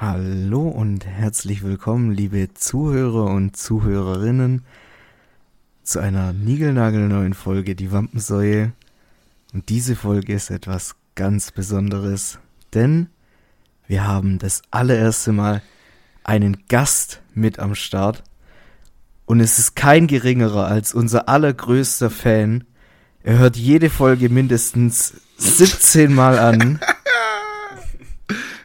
Hallo und herzlich willkommen, liebe Zuhörer und Zuhörerinnen, zu einer niegelnagelneuen Folge Die Wampensäue. Und diese Folge ist etwas ganz Besonderes, denn wir haben das allererste Mal einen Gast mit am Start. Und es ist kein geringerer als unser allergrößter Fan. Er hört jede Folge mindestens 17 Mal an.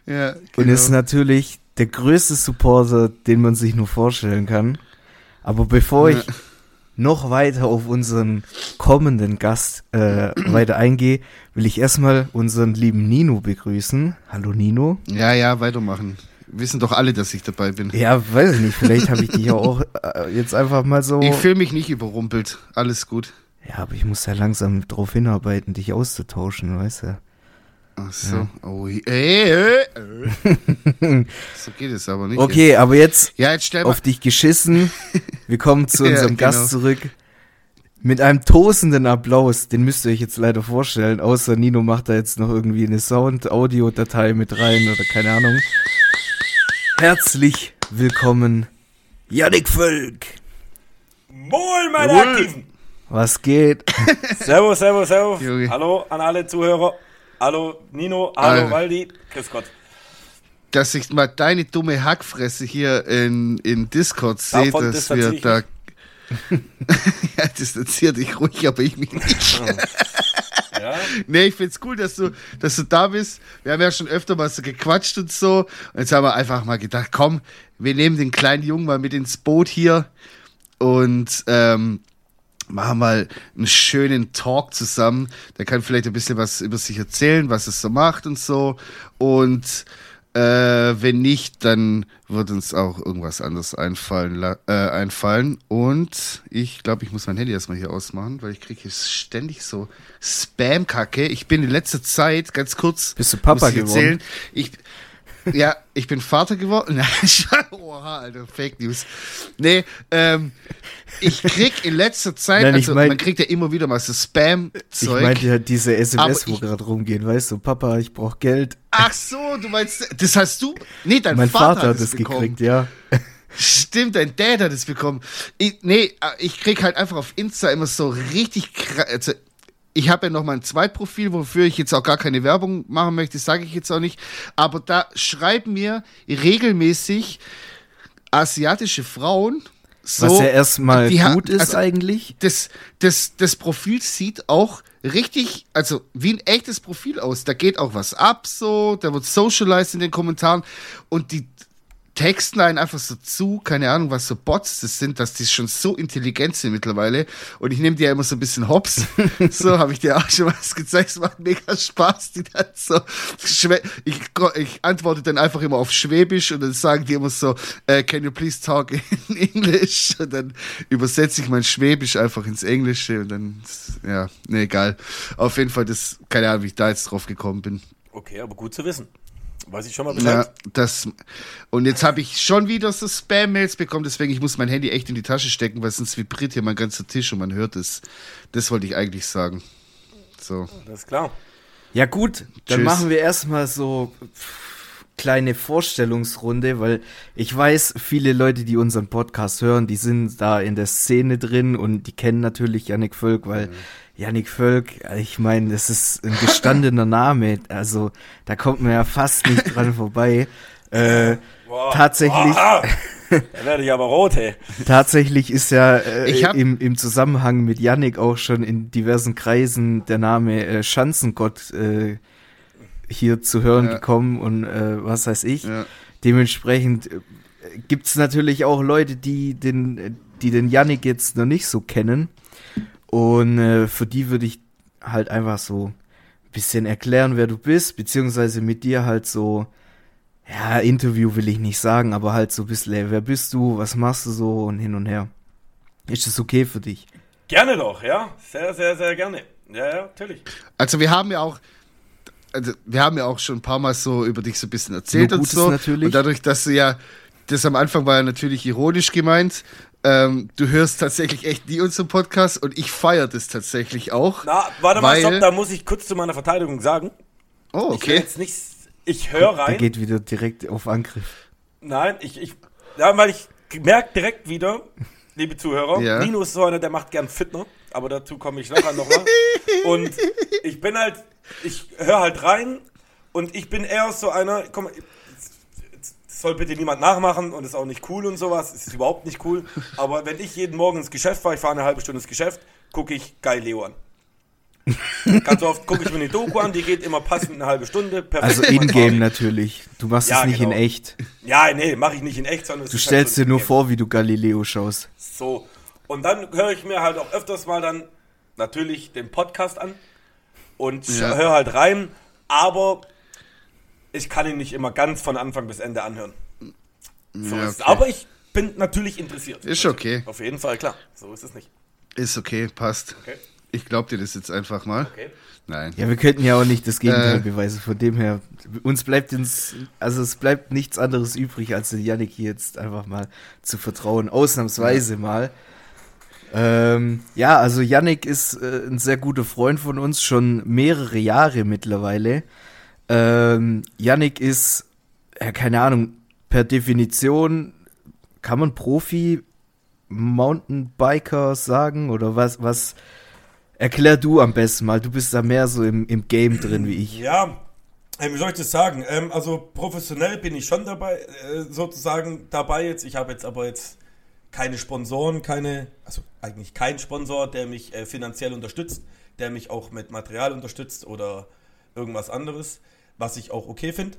Ja, Und genau. ist natürlich der größte Supporter, den man sich nur vorstellen kann. Aber bevor Ja. ich noch weiter auf unseren kommenden Gast äh, weiter eingehe, will ich erstmal unseren lieben Nino begrüßen. Hallo Nino. ja, ja, weitermachen. Wissen doch alle, dass ich dabei bin. Ja, weiß ich nicht, vielleicht habe ich dich ja auch äh, jetzt einfach mal so. Ich fühle mich nicht überrumpelt. Alles gut. Ja, aber ich muss ja langsam darauf hinarbeiten, dich auszutauschen, weißt du. Ach so. Oh, äh, äh, äh. so geht es aber nicht. Okay, aber jetzt Ja, jetzt auf dich geschissen. Wir kommen zu Ja, unserem genau. Gast zurück. Mit einem tosenden Applaus, den müsst ihr euch jetzt leider vorstellen, außer Nino macht da jetzt noch irgendwie eine Sound-Audio-Datei mit rein oder keine Ahnung. Herzlich willkommen, Yannick Völk. Moin, meine Jawohl. Aktiven! Was geht? Servus, servus, servus. Hallo an alle Zuhörer. Hallo Nino, hallo Alter. Waldi. Grüß Gott. dass ich mal deine dumme Hackfresse hier in, in Discord sehe, dass wir da. ja, distanzier dich ruhig, aber ich mich nicht. Ja, Nee, ich find's cool, dass du, dass du da bist. Wir haben ja schon öfter mal so gequatscht und so. Und jetzt haben wir einfach mal gedacht, komm, wir nehmen den kleinen Jungen mal mit ins Boot hier und ähm, machen mal einen schönen Talk zusammen. Der kann vielleicht ein bisschen was über sich erzählen, was es so macht und so. Und äh, wenn nicht, dann wird uns auch irgendwas anderes einfallen. Äh, einfallen. Und ich glaube, ich muss mein Handy erstmal hier ausmachen, weil ich kriege hier ständig so Spam-Kacke. Ich bin in letzter Zeit, ganz kurz, Bist du Papa ich geworden? erzählen, ich, ja, ich bin Vater geworden. Oha, Alter, Fake News. Nee, ähm, ich krieg in letzter Zeit, Nein, ich also mein- man kriegt ja immer wieder mal so Ich Spam-Zeug. meinte ja diese SMS, wo ich- gerade rumgehen, weißt du, Papa, ich brauch Geld. Ach so, du meinst, das hast du? Nee, dein mein Vater, Vater, hat es bekommen. gekriegt, ja. Stimmt, dein Dad hat es bekommen. Ich, nee, äh, ich krieg halt einfach auf Insta immer so richtig kra- also ich habe ja noch mal ein Zweitprofil, wofür ich jetzt auch gar keine Werbung machen möchte, sage ich jetzt auch nicht. Aber da schreiben mir regelmäßig asiatische Frauen so, Was ja erstmal gut ist also- eigentlich. das, das, das Profil sieht auch richtig, also wie ein echtes Profil aus. Da geht auch was ab, so, da wird socialized in den Kommentaren und die texten einen einfach so zu, keine Ahnung, was so Bots das sind, dass die schon so intelligent sind mittlerweile. Und ich nehme die ja immer so ein bisschen hops. so habe ich dir auch schon was gezeigt. Es macht mega Spaß, die dann so. Ich, ich antworte dann einfach immer auf Schwäbisch und dann sagen die immer so, äh, can you please talk in English? Und dann übersetze ich mein Schwäbisch einfach ins Englische und dann, ja, nee, egal. Auf jeden Fall, das, keine Ahnung, wie ich da jetzt drauf gekommen bin. okay, aber gut zu wissen. Weiß ich schon mal Ja, Bescheid. das. Und jetzt habe ich schon wieder so Spam-Mails bekommen, deswegen ich muss mein Handy echt in die Tasche stecken, weil sonst vibriert hier mein ganzer Tisch und man hört es. Das wollte ich eigentlich sagen. So. Das ist klar. Ja gut, dann Tschüss. machen wir erstmal so kleine Vorstellungsrunde, weil ich weiß, viele Leute, die unseren Podcast hören, die sind da in der Szene drin und die kennen natürlich Yannick Völk, weil Yannick Völk, ich meine, das ist ein gestandener Name, also da kommt man ja fast nicht dran vorbei. Äh, Boah. tatsächlich, Ah, da werde ich aber rot, hey. tatsächlich ist ja äh, im, im Zusammenhang mit Yannick auch schon in diversen Kreisen der Name äh, Schanzengott äh, hier zu hören Ja. gekommen und äh, was weiß ich. Ja. Dementsprechend äh, gibt's natürlich auch Leute, die den, die den Yannick jetzt noch nicht so kennen. Und äh, für die würde ich halt einfach so ein bisschen erklären, wer du bist, beziehungsweise mit dir halt so, ja, Interview will ich nicht sagen, aber halt so ein bisschen, ey, wer bist du, was machst du so und hin und her. Ist das okay für dich? Gerne doch, ja. Sehr, sehr, sehr gerne. Ja, ja, natürlich. Also wir haben ja auch. Also wir haben ja auch schon ein paar Mal so über dich so ein bisschen erzählt Nur und Gutes so. natürlich. Und dadurch, dass du ja, das am Anfang war ja natürlich ironisch gemeint. Ähm, du hörst tatsächlich echt nie unseren Podcast und ich feiere das tatsächlich auch. Na, warte mal, stopp, da muss ich kurz zu meiner Verteidigung sagen. Oh, Ich okay. jetzt nicht ich höre Der rein. geht wieder direkt auf Angriff. Nein, ich, ich, ja, weil ich merke direkt wieder, liebe Zuhörer, Ja. Nino ist so einer, der macht gern Fitner, aber dazu komme ich nachher nochmal. und ich bin halt, ich höre halt rein und ich bin eher so einer, komm, soll bitte niemand nachmachen und ist auch nicht cool und sowas, es ist überhaupt nicht cool, aber wenn ich jeden Morgen ins Geschäft fahre, ich fahre eine halbe Stunde ins Geschäft, gucke ich Galileo an. Ganz oft gucke ich mir eine Doku an, die geht immer passend eine halbe Stunde. perfekt Also in-game natürlich. Du machst Ja, es nicht genau. in echt. Ja, nee, mache ich nicht in echt, sondern Du ist stellst halt so dir nur vor, wie du Galileo schaust. So. Und dann höre ich mir halt auch öfters mal dann natürlich den Podcast an und Ja. höre halt rein, aber ich kann ihn nicht immer ganz von Anfang bis Ende anhören. So Ja, ist es. okay. Aber ich bin natürlich interessiert. Ist Natürlich. okay. Auf jeden Fall, klar. So ist es nicht. Ist okay, passt. Okay. Ich glaub dir das jetzt einfach mal. Okay. Nein. Ja, wir könnten ja auch nicht das Gegenteil Äh. beweisen. Von dem her, uns bleibt ins, also es bleibt nichts anderes übrig, als den Yannick hier jetzt einfach mal zu vertrauen. Ausnahmsweise mal. Ähm, ja, also Yannick ist äh, ein sehr guter Freund von uns, schon mehrere Jahre mittlerweile. Ähm, Yannick ist, ja, keine Ahnung, per Definition kann man Profi Mountainbiker sagen oder was, was, erklär du am besten mal, du bist da mehr so im, im Game drin wie ich. Ja, ähm, wie soll ich das sagen? Ähm, also professionell bin ich schon dabei, äh, sozusagen dabei jetzt. Ich habe jetzt aber jetzt keine Sponsoren, keine, also eigentlich kein Sponsor, der mich äh, finanziell unterstützt, der mich auch mit Material unterstützt oder irgendwas anderes, was ich auch okay finde.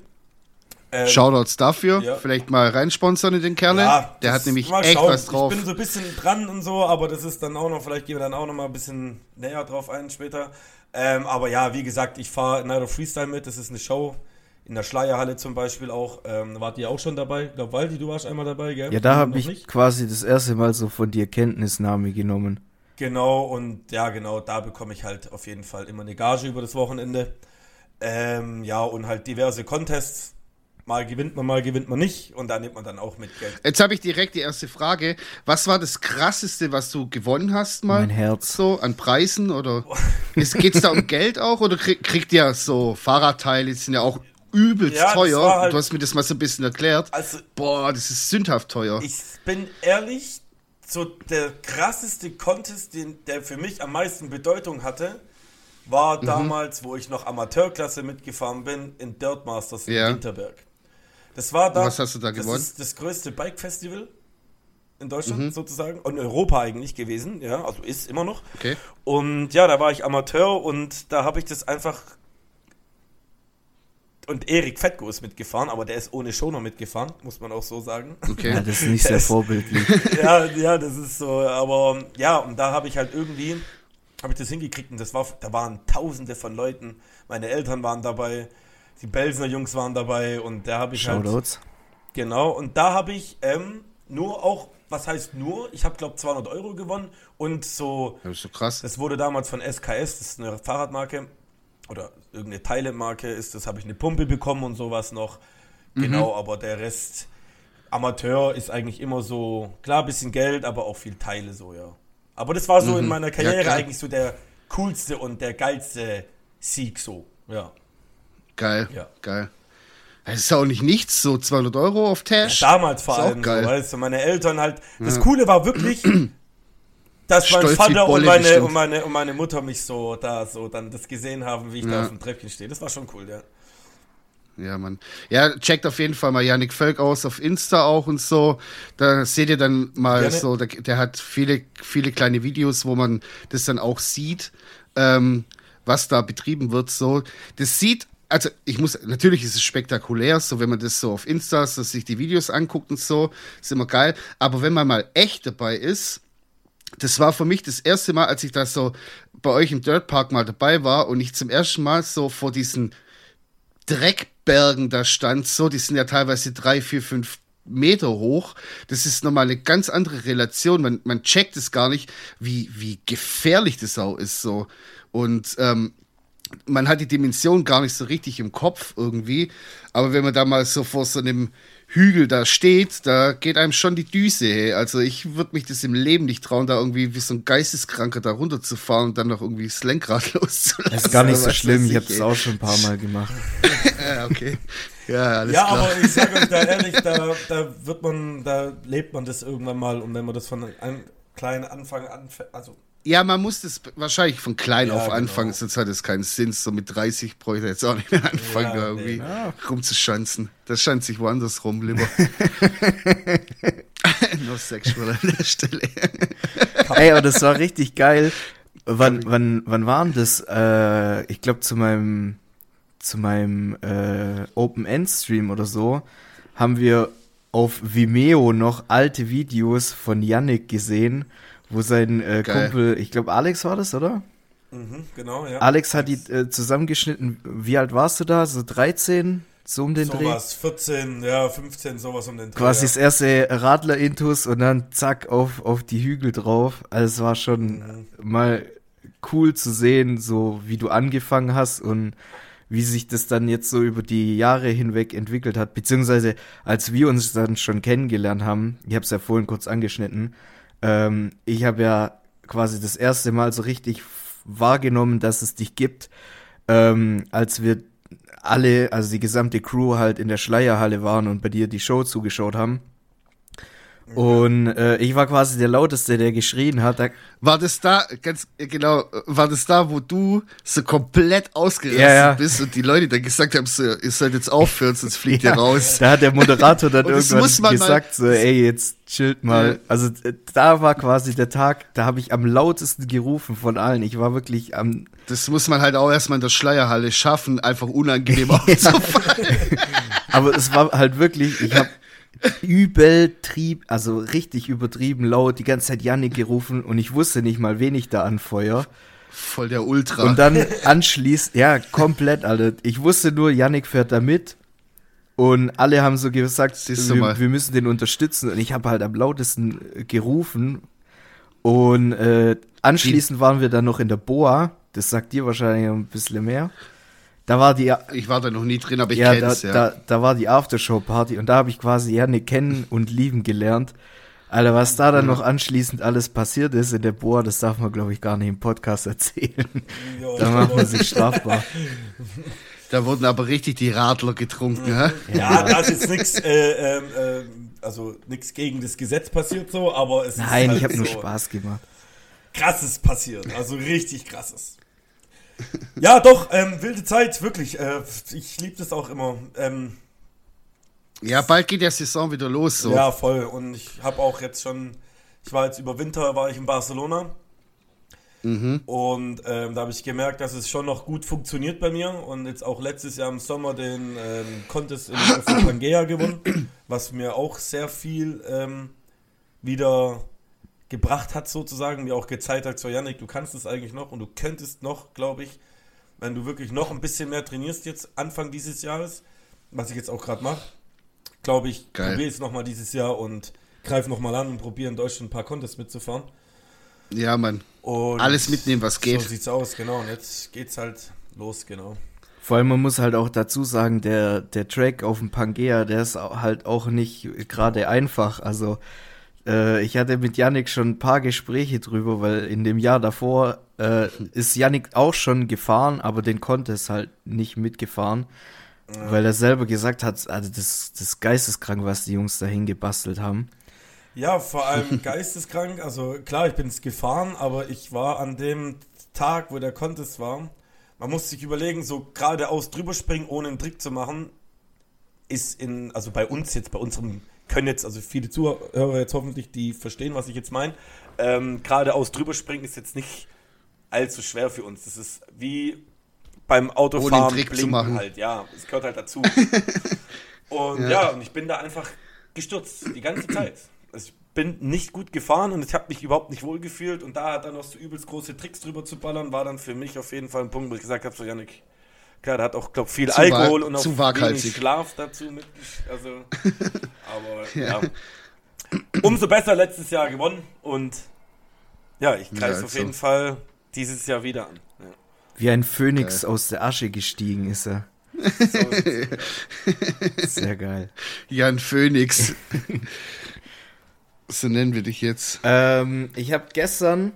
Ähm, Shoutouts dafür. Ja. Vielleicht mal reinsponsern in den Kerle. ja, Der hat nämlich echt schauen. was drauf. Ich bin so ein bisschen dran und so, aber das ist dann auch noch, vielleicht gehen wir dann auch noch mal ein bisschen näher drauf ein später. Ähm, aber ja, wie gesagt, ich fahre Night of Freestyle mit, das ist eine Show. In der Schleierhalle zum Beispiel auch. Ähm, wart ihr auch schon dabei? Ich glaube, Waldi, du warst einmal dabei, gell? Ja, da habe ich nicht? quasi das erste Mal so von dir Kenntnisnahme genommen. Genau, und ja, genau, da bekomme ich halt auf jeden Fall immer eine Gage über das Wochenende. Ähm, ja, und halt diverse Contests. Mal gewinnt man, mal gewinnt man nicht. Und da nimmt man dann auch mit Geld. Jetzt habe ich direkt die erste Frage. Was war das krasseste, was du gewonnen hast mal? Mein Herz. So an Preisen oder geht es da um Geld auch oder krieg, kriegt ihr so Fahrradteile, die sind ja auch übelst Ja, teuer. halt- du hast mir das mal so ein bisschen erklärt. Also, Boah, das ist sündhaft teuer. Ich bin ehrlich, so der krasseste Contest, den, der für mich am meisten Bedeutung hatte, Mhm. war damals, wo ich noch Amateurklasse mitgefahren bin, in Dirt Masters in. Winterberg. Das war da. was hast du da gewonnen? Das ist das größte Bike-Festival in Deutschland Mhm. sozusagen und in Europa eigentlich gewesen, ja, also ist immer noch. Okay. Und ja, da war ich Amateur und da habe ich das einfach. Und Erik Fettgo ist mitgefahren, aber der ist ohne Schoner mitgefahren, muss man auch so sagen. Okay. Ja, das ist nicht sehr vorbildlich. ja, ja, das ist so, aber ja, und da habe ich halt irgendwie, habe ich das hingekriegt und das war, da waren tausende von Leuten, meine Eltern waren dabei, die Belsener Jungs waren dabei und da habe ich halt, Shoutouts. genau, und da habe ich ähm, nur auch, was heißt nur, ich habe glaube 200 Euro gewonnen und so, Das ist so krass. das wurde damals von SKS, das ist eine Fahrradmarke oder irgendeine Teilemarke ist, das habe ich eine Pumpe bekommen und sowas noch, genau, aber der Rest... Amateur ist eigentlich immer so, klar, bisschen Geld, aber auch viel Teile so, ja. Aber das war so in meiner Karriere klar. eigentlich so der coolste und der geilste Sieg so, ja. Geil. Ja. Geil. Es ist auch nicht nichts, so 200 Euro auf Tash. Damals vor allem, so, geil. weißt du, meine Eltern halt. Das Coole war wirklich, dass mein Stolz wie Vater und meine, bestimmt. und, meine, und meine Mutter mich so da so dann das gesehen haben, wie ich da Ja. auf dem Treppchen stehe. Das war schon cool, ja. Ja, Mann. Ja, checkt auf jeden Fall mal Yannick Völk aus auf Insta auch und so. Da seht ihr dann mal Gerne. so, der, der hat viele, viele kleine Videos, wo man das dann auch sieht, ähm, was da betrieben wird. So, das sieht, also ich muss, natürlich ist es spektakulär, so wenn man das so auf Insta, so sich die Videos anguckt und so, ist immer geil. Aber wenn man mal echt dabei ist, das war für mich das erste Mal, als ich da so bei euch im Dirtpark mal dabei war und ich zum ersten Mal so vor diesen Dreckbergen da stand, so, die sind ja teilweise drei, vier, fünf Meter hoch. Das ist nochmal eine ganz andere Relation. Man, man checkt es gar nicht, wie, wie gefährlich das auch ist, so. Und, ähm, man hat die Dimension gar nicht so richtig im Kopf irgendwie. Aber wenn man da mal so vor so einem Hügel da steht, da geht einem schon die Düse. Hey. Also ich würde mich das im Leben nicht trauen, da irgendwie wie so ein Geisteskranker da runterzufahren und dann noch irgendwie das Lenkrad loszulassen. Das ist gar nicht so schlimm, weiß ich habe das auch schon ein paar Mal gemacht. Ja, okay. Ja, alles Ja, klar. aber ich sage euch da ehrlich, da, da wird man, da lebt man das irgendwann mal und wenn man das von einem kleinen Anfang an, also Ja, man muss das wahrscheinlich von klein Ja, auf genau. anfangen, sonst hat es keinen Sinn. So mit 30 bräuchte er jetzt auch nicht mehr anfangen, Ja, irgendwie nee. rumzuschanzen. Das scheint sich woanders rum, lieber. no sexual an der Stelle. Ey, aber das war richtig geil. Wann, wann, wann waren das? Äh, ich glaube zu meinem zu meinem äh, Open End Stream oder so haben wir auf Vimeo noch alte Videos von Yannick gesehen, wo sein äh. Kumpel, ich glaube Alex war das, oder? mhm, genau, ja. Alex hat die äh, zusammengeschnitten. Wie alt warst du da? So 13? So um den Dreh? sowas, 14, ja, 15, sowas um den Dreh. Quasi ja. das erste Radler-Intus und dann zack auf, auf die Hügel drauf. Also es war schon Mhm. mal cool zu sehen, so wie du angefangen hast und wie sich das dann jetzt so über die Jahre hinweg entwickelt hat, beziehungsweise als wir uns dann schon kennengelernt haben, ich habe es ja vorhin kurz angeschnitten, ähm, ich habe ja quasi das erste Mal so richtig wahrgenommen, dass es dich gibt, ähm, als wir alle, also die gesamte Crew halt in der Schleierhalle waren und bei dir die Show zugeschaut haben. Und äh, ich war quasi der Lauteste, der geschrien hat. Da, War das da, ganz äh, genau, war das da, wo du so komplett ausgerastet Ja, ja. bist und die Leute dann gesagt haben, so, ihr sollt jetzt aufhören, sonst fliegt ihr raus. Da hat der Moderator dann irgendwann mal- gesagt, so, ey, jetzt chillt mal. Ja. Also äh, da war quasi der Tag, da habe ich am lautesten gerufen von allen. Ich war wirklich am, Das muss man halt auch erstmal in der Schleierhalle schaffen, einfach unangenehm aufzufallen. aber es war halt wirklich, ich habe übel trieb, also richtig übertrieben laut die ganze Zeit Yannick gerufen und ich wusste nicht mal, wen ich da anfeuer. Voll der Ultra. Und dann anschließend, ja, komplett, Alter. Ich wusste nur, Yannick fährt da mit. Und alle haben so gesagt, wir, wir müssen den unterstützen. Und ich habe halt am lautesten äh, gerufen. Und äh, anschließend waren wir dann noch in der Boa. Das sagt dir wahrscheinlich ein bisschen mehr. Da war die, ich war da noch nie drin, aber ich ja, da, kenn's, ja. da, da war die Aftershow-Party und da habe ich quasi Yannick kennen und lieben gelernt. Alter, was da dann noch anschließend alles passiert ist in der Boa, das darf man, glaube ich, gar nicht im Podcast erzählen. Ja, Da macht man sich strafbar. Da wurden aber richtig die Radler getrunken, hä? Ja, da ist jetzt nichts, äh, ähm, ähm, also nichts gegen das Gesetz passiert so, aber es Nein, ist halt ich habe nur so Spaß gemacht. krasses passiert, also richtig krasses. Ja, doch, ähm, wilde Zeit, wirklich. Äh, ich liebe das auch immer. Ähm, Ja, bald geht der Saison wieder los, so. Ja, voll. Und ich habe auch jetzt schon, ich war jetzt über Winter, war ich in Barcelona. Und ähm, da habe ich gemerkt, dass es schon noch gut funktioniert bei mir. Und jetzt auch letztes Jahr im Sommer den ähm, Contest in Pangea gewonnen, was mir auch sehr viel ähm, wieder gebracht hat, sozusagen. Mir auch gezeigt hat, so Yannick, du kannst es eigentlich noch und du könntest noch, glaube ich, wenn du wirklich noch ein bisschen mehr trainierst jetzt Anfang dieses Jahres, was ich jetzt auch gerade mache, glaube ich, probiere es nochmal dieses Jahr und greife nochmal an und probiere in Deutschland ein paar Contests mitzufahren. Ja, Mann. Und Alles mitnehmen, was geht. So sieht's aus, genau. Und jetzt geht's halt los, genau. Vor allem, man muss halt auch dazu sagen, der, der Track auf dem Pangea, der ist halt auch nicht gerade einfach. Also, äh, ich hatte mit Yannick schon ein paar Gespräche drüber, weil in dem Jahr davor äh, ist Yannick auch schon gefahren, aber den konnte es halt nicht mitgefahren. Weil er selber gesagt hat, also das, das ist geisteskrank, was die Jungs dahin gebastelt haben. Ja, vor allem geisteskrank. Also klar, ich bin es gefahren, aber ich war an dem Tag, wo der Contest war. Man muss sich überlegen, so geradeaus drüber springen, ohne einen Trick zu machen, ist in, also bei uns jetzt, bei unserem, können jetzt, also viele Zuhörer jetzt hoffentlich, die verstehen, was ich jetzt meine. Ähm, geradeaus drüber springen ist jetzt nicht allzu schwer für uns. Das ist wie beim Autofahren Trick zu machen. halt, ja, es gehört halt dazu. Und ja. und ich bin da einfach gestürzt, die ganze Zeit. Also ich bin nicht gut gefahren und ich habe mich überhaupt nicht wohl gefühlt und da dann noch so übelst große Tricks drüber zu ballern, war dann für mich auf jeden Fall ein Punkt, wo ich gesagt habe, so Janik, klar, der hat auch, glaube viel Zu Alkohol und auch wenig. Schlaf dazu mit, also, aber ja. Umso besser letztes Jahr gewonnen und ja, ich Ja, greife auf also. jeden Fall dieses Jahr wieder an. Ja. Wie ein Phönix aus der Asche gestiegen ist er. So, Sehr geil. Jan Phoenix. so nennen wir dich jetzt. Ähm, ich habe gestern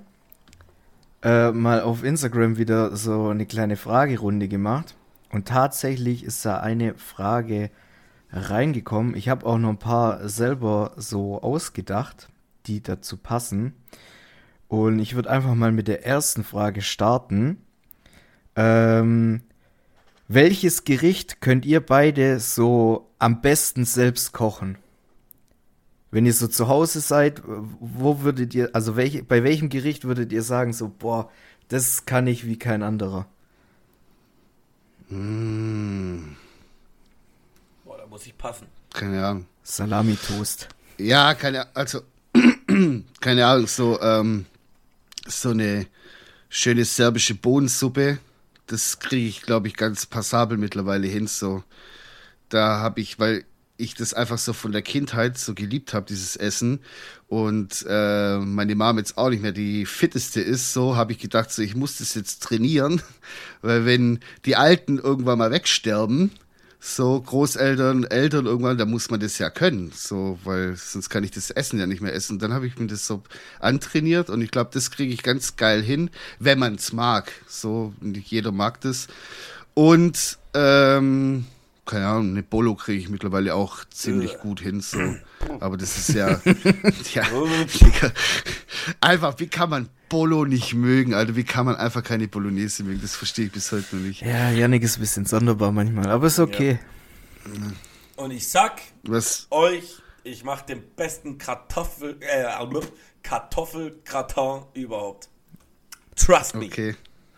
äh, mal auf Instagram wieder so eine kleine Fragerunde gemacht. Und tatsächlich ist da eine Frage reingekommen. Ich habe auch noch ein paar selber so ausgedacht, die dazu passen. Und ich würde einfach mal mit der ersten Frage starten. Ähm, welches Gericht könnt ihr beide so am besten selbst kochen? Wenn ihr so zu Hause seid, wo würdet ihr, also welche, bei welchem Gericht würdet ihr sagen, so, boah, das kann ich wie kein anderer? Boah, da muss ich passen. Keine Ahnung. Salami-Toast. Ja, keine also keine Ahnung, so ähm, so eine schöne serbische Bohnensuppe, das kriege ich, glaube ich, ganz passabel mittlerweile hin. So, da habe ich, weil ich das einfach so von der Kindheit so geliebt habe, dieses Essen. Und äh, meine Mom jetzt auch nicht mehr die fitteste ist, so habe ich gedacht, so ich muss das jetzt trainieren, weil wenn die Alten irgendwann mal wegsterben, so Großeltern, Eltern irgendwann, da muss man das ja können, so, weil sonst kann ich das Essen ja nicht mehr essen. Dann habe ich mir das so antrainiert und ich glaube, das kriege ich ganz geil hin, wenn man es mag. So, nicht jeder mag das. Und ähm, keine Ahnung, eine Bolo kriege ich mittlerweile auch ziemlich gut hin, so. Aber das ist ja, ja, einfach, wie kann man Bolo nicht mögen, Alter? Wie kann man einfach keine Bolognese mögen? Das verstehe ich bis heute noch nicht. Ja, Yannick ist ein bisschen sonderbar manchmal, aber ist okay. Und ich sag Was, euch, ich mache den besten Kartoffel, äh, Kartoffelgratin überhaupt. Trust me. okay.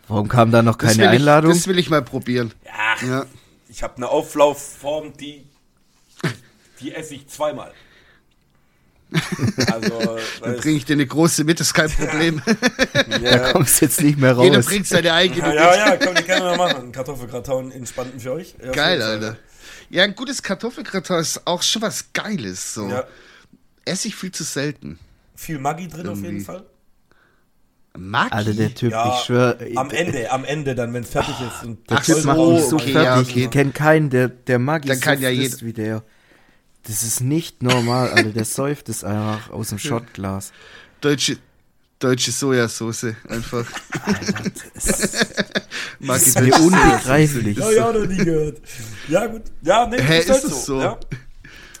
Warum kam da noch Das keine ich, Einladung? Das will ich mal probieren. Ach, Ja. Ich habe eine Auflaufform, die, die esse ich zweimal. Also, Dann bringe ich dir eine große mit, ist kein Problem. da ja, kommst jetzt nicht mehr Jeder raus. bringt seine eigene ja, mit. ja, ja, komm, die können wir machen. Ein Kartoffelgratin entspannt für euch. Ja, Geil, so, Alter. Ja, ein gutes Kartoffelgratin ist auch schon was Geiles. So. Ja, Esse ich viel zu selten. viel Maggi drin auf jeden Irgendwie. Fall. Maggi? Alter, der Typ, Ja, ich schwör, am Ende, am Ende dann, wenn es fertig ist. Und der Ach Typ so, macht mich so okay, fertig. ja, okay. Ich kenne keinen, der, der Maggi Dann so kann ja frisst wie der. Das ist nicht normal, Alter. Der säuft es einfach aus dem Schottglas. Deutsche, deutsche Sojasauce einfach. Alter, das ist mir deutsche unbegreiflich. Ja, ja, noch nie gehört. Ja, gut. Ja, nee, Hä, ist, halt ist es so? Ja.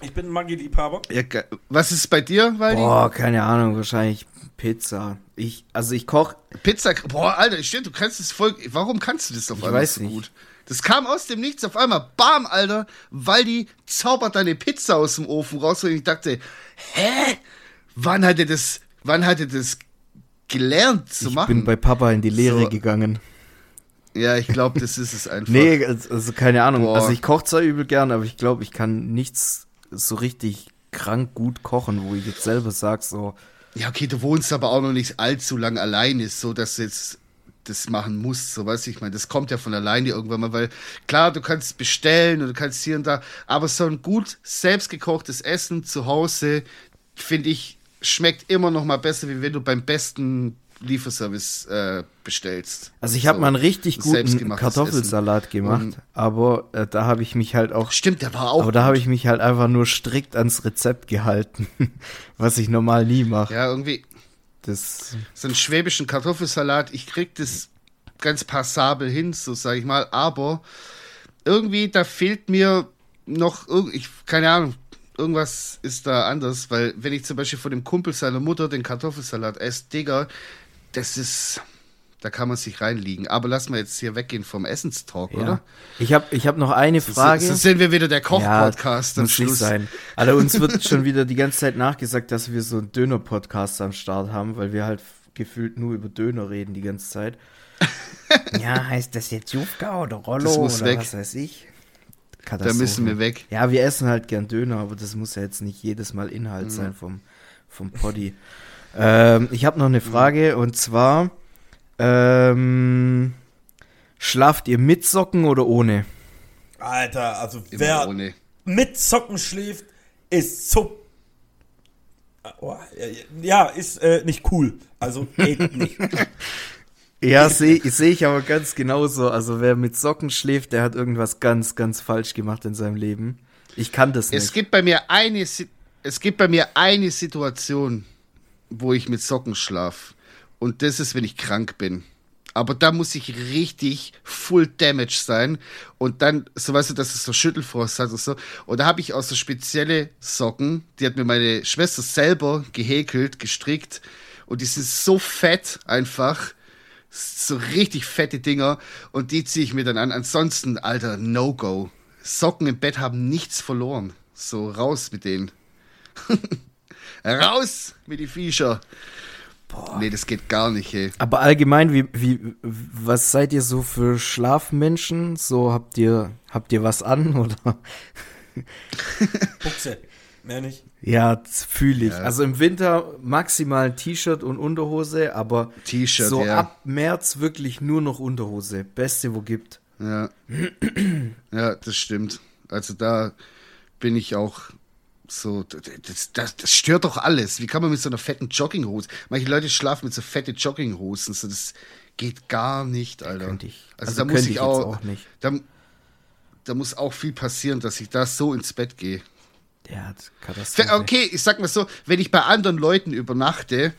Ich bin ein Maggi-Liebhaber. Ja, was ist bei dir, Waldi? Boah, keine Ahnung, wahrscheinlich Pizza. Ich, also ich koch, Pizza. Boah, Alter, stimmt, du kannst das voll. Warum kannst du das auf Ich einmal so gut? Das kam aus dem Nichts auf einmal. Bam, Alter. Waldi zaubert deine Pizza aus dem Ofen raus und ich dachte, hä? Wann hat er das, wann hat er das gelernt zu ich machen? bin bei Papa in die Lehre So. gegangen. ja, ich glaube, das ist es einfach. Nee, also keine Ahnung. Boah. Also ich koche zwar übel gern, aber ich glaube, ich kann nichts so richtig krank gut kochen, wo ich jetzt selber sag so, Ja, okay, du wohnst aber auch noch nicht allzu lang alleine, so dass du jetzt das machen musst, so weißt du, ich meine, das kommt ja von alleine irgendwann mal, weil klar, du kannst bestellen und du kannst hier und da, aber so ein gut selbstgekochtes Essen zu Hause, finde ich, schmeckt immer noch mal besser, wie wenn du beim besten Lieferservice äh, bestellst. Also ich habe So, mal einen richtig guten Kartoffelsalat gemacht, Und- aber äh, da habe ich mich halt auch Stimmt, der war auch. aber da habe ich mich halt einfach nur strikt ans Rezept gehalten, was ich normal nie mache. ja, irgendwie, Das so einen schwäbischen Kartoffelsalat, ich krieg das ganz passabel hin, so sage ich mal, aber irgendwie, da fehlt mir noch, ich, keine Ahnung, irgendwas ist da anders, weil wenn ich zum Beispiel von dem Kumpel seiner Mutter den Kartoffelsalat esse, Digga, das ist, da kann man sich reinliegen. Aber lass mal jetzt hier weggehen vom Essenstalk, ja. oder? Ich habe ich hab noch eine Frage. So, so sind wir wieder der Koch-Podcast ja, am muss nicht Schluss. sein. Also uns wird schon wieder die ganze Zeit nachgesagt, dass wir so einen Döner-Podcast am Start haben, weil wir halt gefühlt nur über Döner reden die ganze Zeit. ja, heißt das jetzt Jufka oder Rollo Das muss oder weg. was weiß ich? Da müssen wir weg. Ja, wir essen halt gern Döner, aber das muss ja jetzt nicht jedes Mal Inhalt sein vom, vom Poddy. Ähm, ich habe noch eine Frage und zwar, ähm, schlaft ihr mit Socken oder ohne? Alter, also Immer wer ohne. mit Socken schläft, ist so. Oh, ja, ist äh, nicht cool. Also geht nicht. Ja, sehe seh ich aber ganz genauso. Also wer mit Socken schläft, der hat irgendwas ganz, ganz falsch gemacht in seinem Leben. Ich kann das nicht. Es gibt bei mir eine, es gibt bei mir eine Situation, wo ich mit Socken schlaf. Und das ist, wenn ich krank bin. Aber da muss ich richtig full damage sein. Und dann, so weißt du, dass es so Schüttelfrost hat und so. Und da habe ich auch so spezielle Socken. Die hat mir meine Schwester selber gehäkelt, gestrickt. Und die sind so fett einfach. So richtig fette Dinger. Und die ziehe ich mir dann an. Ansonsten, Alter, No-Go. Socken im Bett haben nichts verloren. So, raus mit denen. raus mit die Viecher. Boah. Nee, das geht gar nicht, ey. Aber allgemein, wie, wie, was seid ihr so für Schlafmenschen? So habt ihr, habt ihr was an oder? Buchse. Mehr nicht. Ja, fühle ich. Ja. Also im Winter maximal ein T-Shirt und Unterhose, aber T-Shirt, so ja. ab März wirklich nur noch Unterhose. Beste, wo gibt. Ja. ja, das stimmt. Also da bin ich auch so, das, das, das stört doch alles. Wie kann man mit so einer fetten Jogginghose? Manche Leute schlafen mit so fette Jogginghosen, so das geht gar nicht, Alter. Könnte ich. Also, Also da muss ich ich auch, auch nicht. Da, da muss auch viel passieren, dass ich da so ins Bett gehe. Der hat Katastrophe. Okay, ich sag mal so, wenn ich bei anderen Leuten übernachte,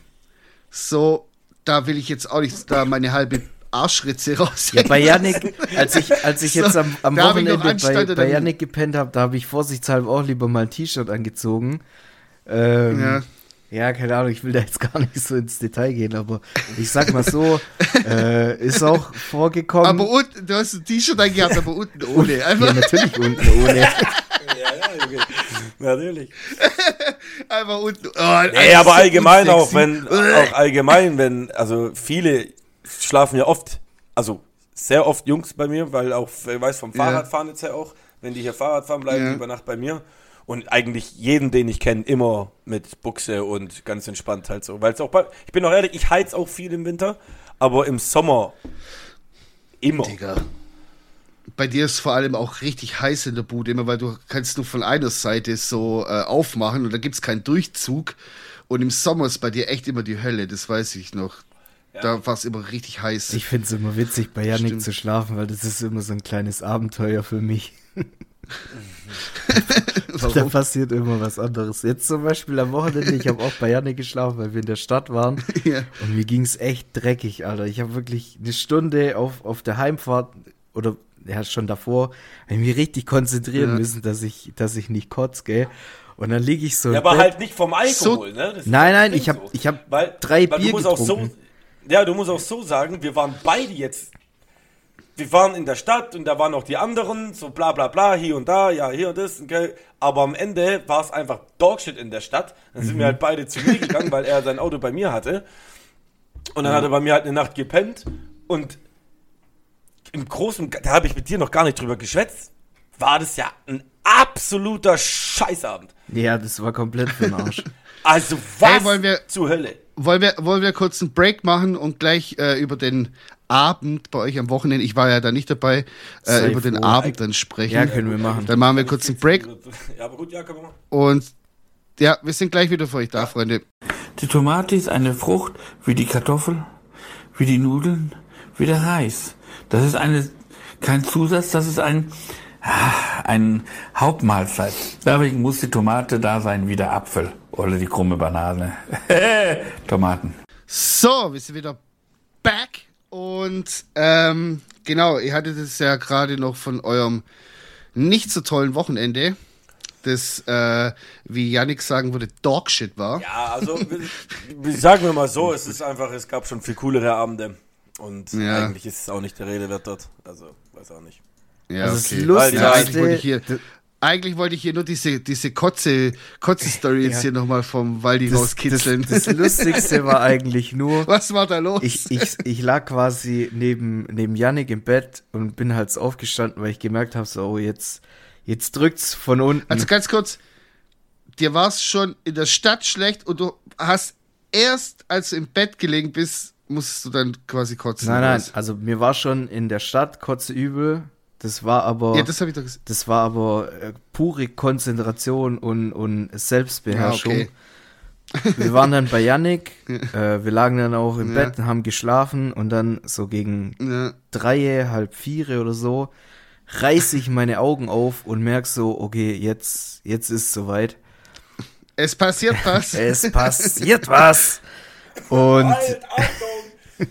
so, da will ich jetzt auch nicht da meine halbe Arschritze Ja, raushängen. bei Yannick, als ich, als ich jetzt am, am Wochenende bei, bei Yannick gepennt habe, da habe ich vorsichtshalber auch lieber mal ein T-Shirt angezogen. Ähm, Ja. ja. keine Ahnung, ich will da jetzt gar nicht so ins Detail gehen, aber ich sag mal so, äh, ist auch vorgekommen. Aber unten, du hast ein T-Shirt angehabt, aber unten ohne. ja, Einfach, natürlich unten ohne. Ja, ja, okay. Natürlich. einfach unten. Oh, Nee, aber so allgemein auch, unsexy. wenn, auch allgemein, wenn, also viele schlafen ja oft, also sehr oft Jungs bei mir, weil auch, ich weiß vom. Fahrradfahren jetzt ja auch, wenn die hier Fahrrad fahren, bleiben die über Nacht bei mir. Und eigentlich jeden, den ich kenne, immer mit Buchse und ganz entspannt halt so. Weil es auch bei, ich bin auch ehrlich, ich heiz auch viel im Winter, aber im Sommer immer. Digga. Bei dir ist vor allem auch richtig heiß in der Bude, immer weil du kannst nur von einer Seite so äh, aufmachen und da gibt's keinen Durchzug. Und im Sommer ist bei dir echt immer die Hölle, das weiß ich noch. Da war es immer richtig heiß. Ich find's immer witzig, bei Yannick Stimmt. zu schlafen, weil das ist immer so ein kleines Abenteuer für mich. Da passiert immer was anderes. Jetzt zum Beispiel am Wochenende, ich habe auch bei Yannick geschlafen, weil wir in der Stadt waren. Ja. Und mir ging's echt dreckig, Alter. Ich habe wirklich eine Stunde auf, auf der Heimfahrt oder ja schon davor, ich mich richtig konzentrieren Ja. müssen, dass ich, dass ich nicht kotz, gell? Und dann liege ich so. Ja, aber Bett. halt nicht vom Alkohol, ne? Das ist Nein, nein, ich hab- so. ich hab weil, drei weil Bier du musst auch so, getrunken. Ja, du musst auch so sagen, wir waren beide jetzt. Wir waren in der Stadt und da waren noch die anderen, so bla bla bla, hier und da, ja, hier und das, okay. aber am Ende war es einfach Dogshit in der Stadt. Dann sind wir halt beide zu mir gegangen, weil er sein Auto bei mir hatte. Und dann hat er bei mir halt eine Nacht gepennt und im Großen, da habe ich mit dir noch gar nicht drüber geschwätzt, war das ja ein absoluter Scheißabend. Ja, das war komplett für den Arsch. Also was Hey, wollen wir- zur Hölle? Wollen wir, wollen wir kurz einen Break machen und gleich äh, über den Abend bei euch am Wochenende, ich war ja da nicht dabei, äh, über den. Abend dann sprechen. Ja, können wir machen. Dann machen wir kurz einen Break Ja, aber gut, ja, können wir machen. und ja, wir sind gleich wieder für euch da, Freunde. Die Tomate ist eine Frucht wie die Kartoffel, wie die Nudeln, wie der Reis. Das ist eine, kein Zusatz, das ist ein, ah, ein Hauptmahlzeit. Deswegen muss die Tomate da sein wie der Apfel oder die krumme Banane. Tomaten. So, wir sind wieder back und ähm, genau, ihr hattet es ja gerade noch von eurem nicht so tollen Wochenende, das, äh, wie Yannick sagen würde, Dogshit war. Ja, also, sagen wir mal so, es ist einfach, es gab schon viel coolere Abende. Und Ja. eigentlich ist es auch nicht der Rede wert dort. Also, weiß auch nicht. Ja, Also das okay. Lustigste- ja, eigentlich wollte ich hier, eigentlich wollte ich hier nur diese, diese Kotze, Kotze-Story jetzt Ja. hier nochmal vom Waldi Das, das, rauskitzeln. das Lustigste war eigentlich nur, Was war da los? ich, ich, ich lag quasi neben, neben Yannick im Bett und bin halt so aufgestanden, weil ich gemerkt habe, so, oh, jetzt, jetzt drückt's von unten. Also ganz kurz, dir war es schon in der Stadt schlecht und du hast erst, als du im Bett gelegen bist, musstest du dann quasi kotzen. nein, nein, also mir war schon in der Stadt kotze übel. Das war aber, Ja, das habe ich doch gesagt. das war aber äh, pure Konzentration und, und Selbstbeherrschung. Ja, okay. wir waren dann bei Yannick, äh, wir lagen dann auch im Ja. Bett, haben geschlafen und dann so gegen Ja. drei, halb vier oder so reiße ich meine Augen auf und merk so, okay, jetzt, jetzt ist soweit. Es passiert was. Es passiert was. Und, Halt!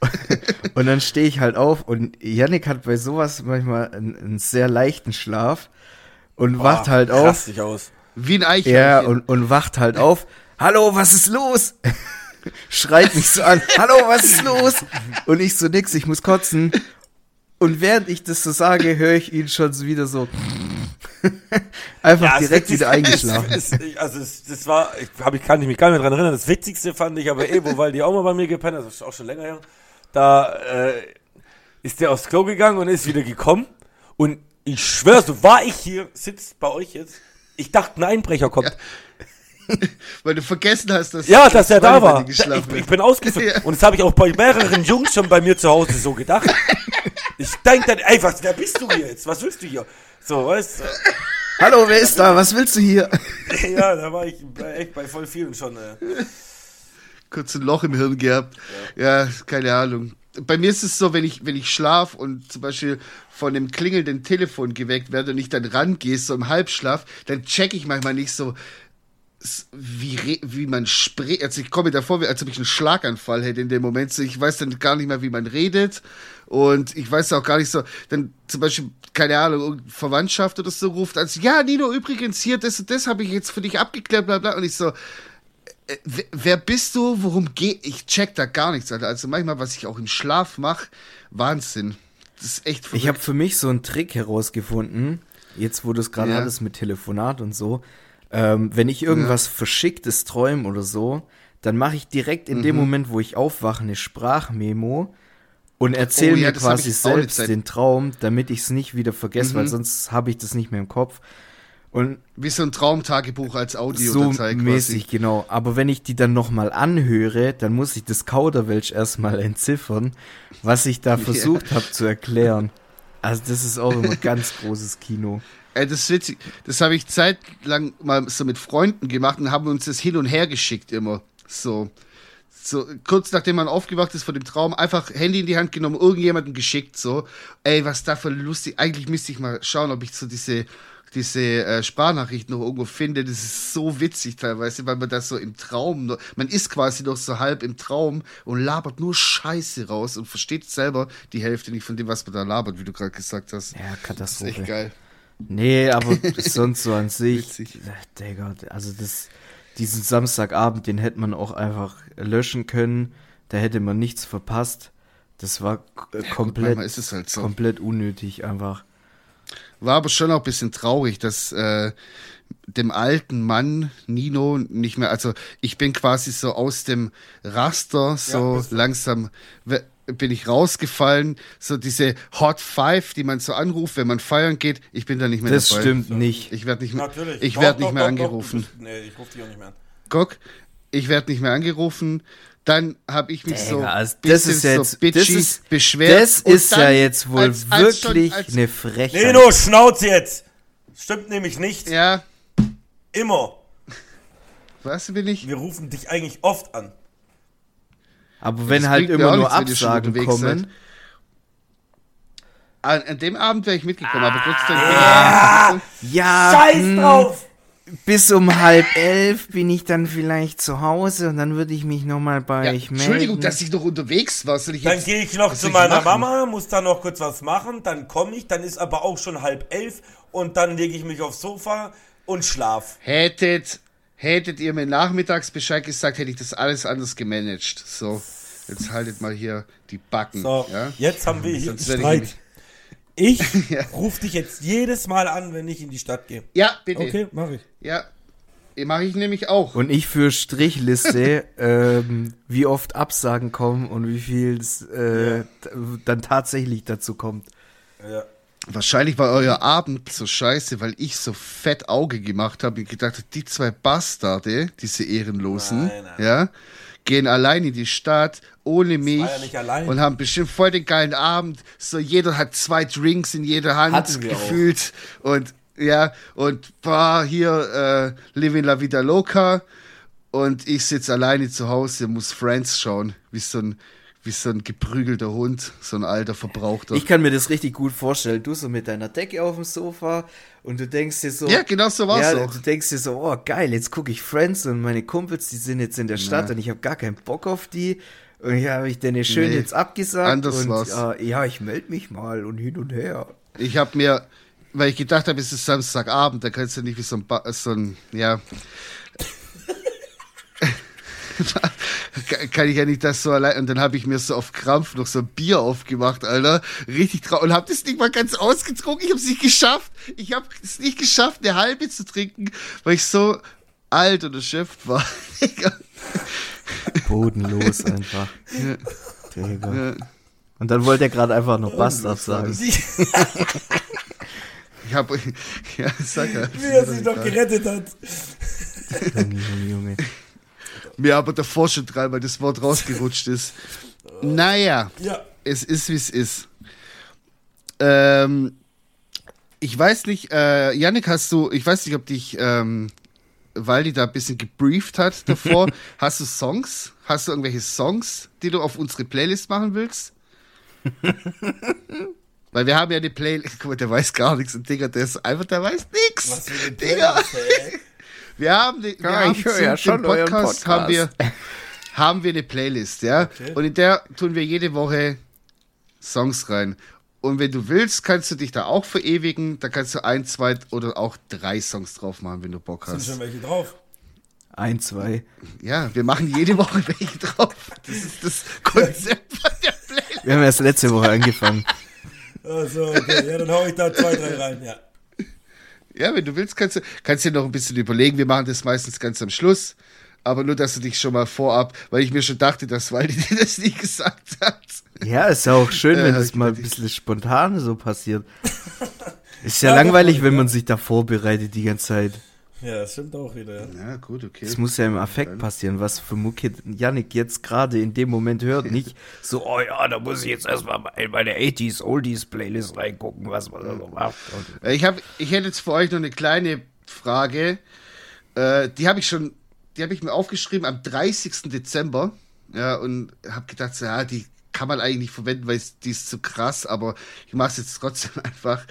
und dann stehe ich halt auf und Yannick hat bei sowas manchmal einen, einen sehr leichten Schlaf und wacht Boah, halt auf. Dich aus. Wie ein Eichhörnchen. Ja, und, und wacht halt auf. Hallo, was ist los? Schreit mich so an. Hallo, was ist los? Und ich so nix, ich muss kotzen. Und während ich das so sage, höre ich ihn schon so wieder so einfach das direkt wieder eingeschlafen. ist- ist- also es, das war, ich, hab, ich kann mich gar nicht mehr dran erinnern. Das Witzigste fand ich aber eh, weil die auch mal bei mir gepennt, hat, das ist auch schon länger her. Da äh, ist der aufs Klo gegangen und ist wieder gekommen. Und ich schwör, so war ich hier, sitzt bei euch jetzt. Ich dachte, ein Einbrecher kommt. Weil du vergessen hast, dass Ja, dass er da war. Ich, ich bin ausgeflippt. Ja. Und das habe ich auch bei mehreren Jungs schon bei mir zu Hause so gedacht. Ich denke dann, ey, was, wer bist du hier jetzt? Was willst du hier? So, weißt du? Hallo, wer ist da? Was willst du hier? Ja, da war ich echt bei voll vielen schon. Äh. Kurz ein Loch im Hirn gehabt. Ja. keine Ahnung. Bei mir ist es so, wenn ich, wenn ich schlaf und zum Beispiel von dem klingelnden Telefon geweckt werde und ich dann rangehe, so im Halbschlaf, dann check ich manchmal nicht so, wie, wie man spricht. Also ich komme mir davor, als ob ich einen Schlaganfall hätte in dem Moment. So, ich weiß dann gar nicht mehr, wie man redet. Und ich weiß auch gar nicht so, dann zum Beispiel, keine Ahnung, Verwandtschaft oder so ruft, als, ja, Nino, übrigens hier, das und das habe ich jetzt für dich abgeklärt, bla bla. Und ich so, wer, wer bist du? Worum geht? Ich check da gar nichts, Alter. Also manchmal, was ich auch im Schlaf mache, Wahnsinn. Das ist echt verrückt. Ich habe für mich so einen Trick herausgefunden, jetzt wo du es gerade Ja. hattest mit Telefonat und so. Ähm, wenn ich irgendwas Verschicktes träume oder so, dann mache ich direkt in dem Mhm. Moment, wo ich aufwache, eine Sprachmemo und erzähle Oh ja, mir quasi selbst den Traum, damit ich es nicht wieder vergesse, weil Mhm. sonst habe ich das nicht mehr im Kopf. Und Wie so ein Traumtagebuch als Audio so mäßig, genau. Aber wenn ich die dann nochmal anhöre, dann muss ich das Kauderwelsch erstmal entziffern, was ich da versucht habe zu erklären. Also das ist auch immer ganz großes Kino. Ey, das ist witzig. Das habe ich zeitlang mal so mit Freunden gemacht und haben uns das hin und her geschickt immer. So. So, kurz nachdem man aufgewacht ist von dem Traum, einfach Handy in die Hand genommen, irgendjemandem geschickt, so. Ey, was da für lustig. Eigentlich müsste ich mal schauen, ob ich so diese, diese äh, Sprachnachrichten noch irgendwo finde. Das ist so witzig teilweise, weil man das so im Traum, noch, man ist quasi noch so halb im Traum und labert nur Scheiße raus und versteht selber die Hälfte nicht von dem, was man da labert, wie du gerade gesagt hast. Ja, Das ist echt Katastrophe. geil. Nee, aber sonst so an sich. Witzig. Digga, also das, diesen Samstagabend, den hätte man auch einfach löschen können. Da hätte man nichts verpasst. Das war k- komplett, es halt so. komplett unnötig einfach. War aber schon auch ein bisschen traurig, dass äh, dem alten Mann Nino nicht mehr, also ich bin quasi so aus dem Raster so du. langsam bin ich rausgefallen, so diese Hot Five, die man so anruft, wenn man feiern geht, ich bin da nicht mehr Das dabei. stimmt nicht. Ich werde nicht mehr, Natürlich. ich Doch, werde doch, nicht mehr doch, doch, angerufen. bist- Nee, ich rufe dich auch nicht mehr an. Guck, ich werde nicht mehr angerufen. Dann habe ich mich so Digga, also das ist jetzt, so bitchy das ist, beschwert. das Und ist ja jetzt wohl als- als schon- wirklich als- eine Frechheit. Nino, Schnauze jetzt! Stimmt nämlich nicht. Ja, Immer. was bin ich? Wir rufen dich eigentlich oft an. Aber wenn halt immer nur nichts, Absagen kommen. An, an dem Abend wäre ich mitgekommen, aber Gott sei Ah. Ja, Scheiß mh, drauf! bis um halb elf bin ich dann vielleicht zu Hause und dann würde ich mich nochmal bei Ja, euch melden. Entschuldigung, dass ich noch unterwegs war. Soll ich Dann gehe ich noch zu meiner machen? Mama, muss da noch kurz was machen, dann komme ich, dann ist aber auch schon halb elf und dann lege ich mich aufs Sofa und schlaf. Hättet, hättet ihr mir nachmittags Bescheid gesagt, hätte ich das alles anders gemanagt. So, jetzt haltet mal hier die Backen. So, Ja? jetzt haben wir hier Sonst ich Streit. nämlich- Ich Ja. rufe dich jetzt jedes Mal an, wenn ich in die Stadt gehe. ja, bitte. Okay, mache ich. Ja, mache ich nämlich auch. Und ich für Strichliste, ähm, wie oft Absagen kommen und wie viel es äh, t- dann tatsächlich dazu kommt. Ja. Wahrscheinlich war euer Abend so scheiße, weil ich so fett Auge gemacht habe und gedacht habe, die zwei Bastarde, diese Ehrenlosen, Nein, nein. ja, gehen allein in die Stadt ohne mich ja und haben bestimmt voll den geilen Abend. So jeder hat zwei Drinks in jeder Hand wir auch. gefühlt und ja und war hier äh, Living la Vida Loca Und ich sitze alleine zu Hause, muss Friends schauen, wie so ein, wie so ein geprügelter Hund, so ein alter Verbrauchter. Ich kann mir das richtig gut vorstellen. Du so mit deiner Decke auf dem Sofa und du denkst dir so. ja, genau so war's ja, auch. du denkst dir so, oh geil, jetzt gucke ich Friends und meine Kumpels, die sind jetzt in der Stadt Ja. und ich habe gar keinen Bock auf die. Und hier habe ich denen schön Nee, jetzt abgesagt. anders und war's. Äh, ja, ich melde mich mal und hin und her. Ich habe mir, weil ich gedacht habe, es ist Samstagabend, da kannst du nicht wie so ein, ba so ein ja. kann ich ja nicht das so allein. Und dann habe ich mir so auf Krampf noch so ein Bier aufgemacht, Alter. Richtig traurig. Und habe das nicht mal ganz ausgetrunken. Ich habe es nicht geschafft. Ich habe es nicht geschafft, eine halbe zu trinken, weil ich so alt und erschöpft war. Bodenlos einfach. Digga. Und dann wollte er gerade einfach noch Bastard sagen. ich habe, ja, sag ja. Wie er sich doch gerettet hat. Junge, Junge, Junge. Mir aber davor schon dreimal das Wort rausgerutscht ist. Naja, Ja. es ist wie es ist. Ähm, ich weiß nicht, äh, Yannick, hast du, ich weiß nicht, ob dich ähm, Waldi da ein bisschen gebrieft hat davor. hast du Songs? Hast du irgendwelche Songs, die du auf unsere Playlist machen willst? Weil wir haben ja eine Playlist, guck mal, der weiß gar nichts. Und Digga, der ist einfach, der weiß nichts. Was für eine Digga. Playlist. Wir haben, die, wir Ja, haben ich höre ja euren Podcast, haben wir, Podcast. haben wir eine Playlist, ja. Okay. Und in der tun wir jede Woche Songs rein. Und wenn du willst, kannst du dich da auch verewigen. Da kannst du ein, zwei oder auch drei Songs drauf machen, wenn du Bock Sind hast. schon welche drauf? Ein, zwei. Ja, wir machen jede Woche welche drauf. Das ist das Konzept von der Playlist. Wir haben erst letzte Woche angefangen. Also, okay. Ja, dann hau ich da zwei, drei rein, ja. Ja, wenn du willst, kannst du kannst dir noch ein bisschen überlegen. Wir machen das meistens ganz am Schluss. Aber nur, dass du dich schon mal vorab, weil ich mir schon dachte, dass Waldi dir das nie gesagt hat. Ja, ist ja auch schön, wenn Äh, das mal ein bisschen spontan so passiert. Ist ja, Ja, langweilig, wenn man sich da vorbereitet die ganze Zeit. Ja, das stimmt auch wieder, ja. Gut, okay. Es muss ja im Affekt passieren, was für Mucke Yannick jetzt gerade in dem Moment hört. Nicht so, oh ja, da muss ich jetzt erstmal in meine 80s, Oldies Playlist reingucken, was man da so macht. Und Äh, Ich, hab, ich hätte jetzt für euch noch eine kleine Frage. Äh, die habe ich schon, die habe ich mir aufgeschrieben am 30. Dezember. Ja, und habe gedacht, so, ja, die kann man eigentlich nicht verwenden, weil die ist zu krass, aber ich mache es jetzt trotzdem einfach.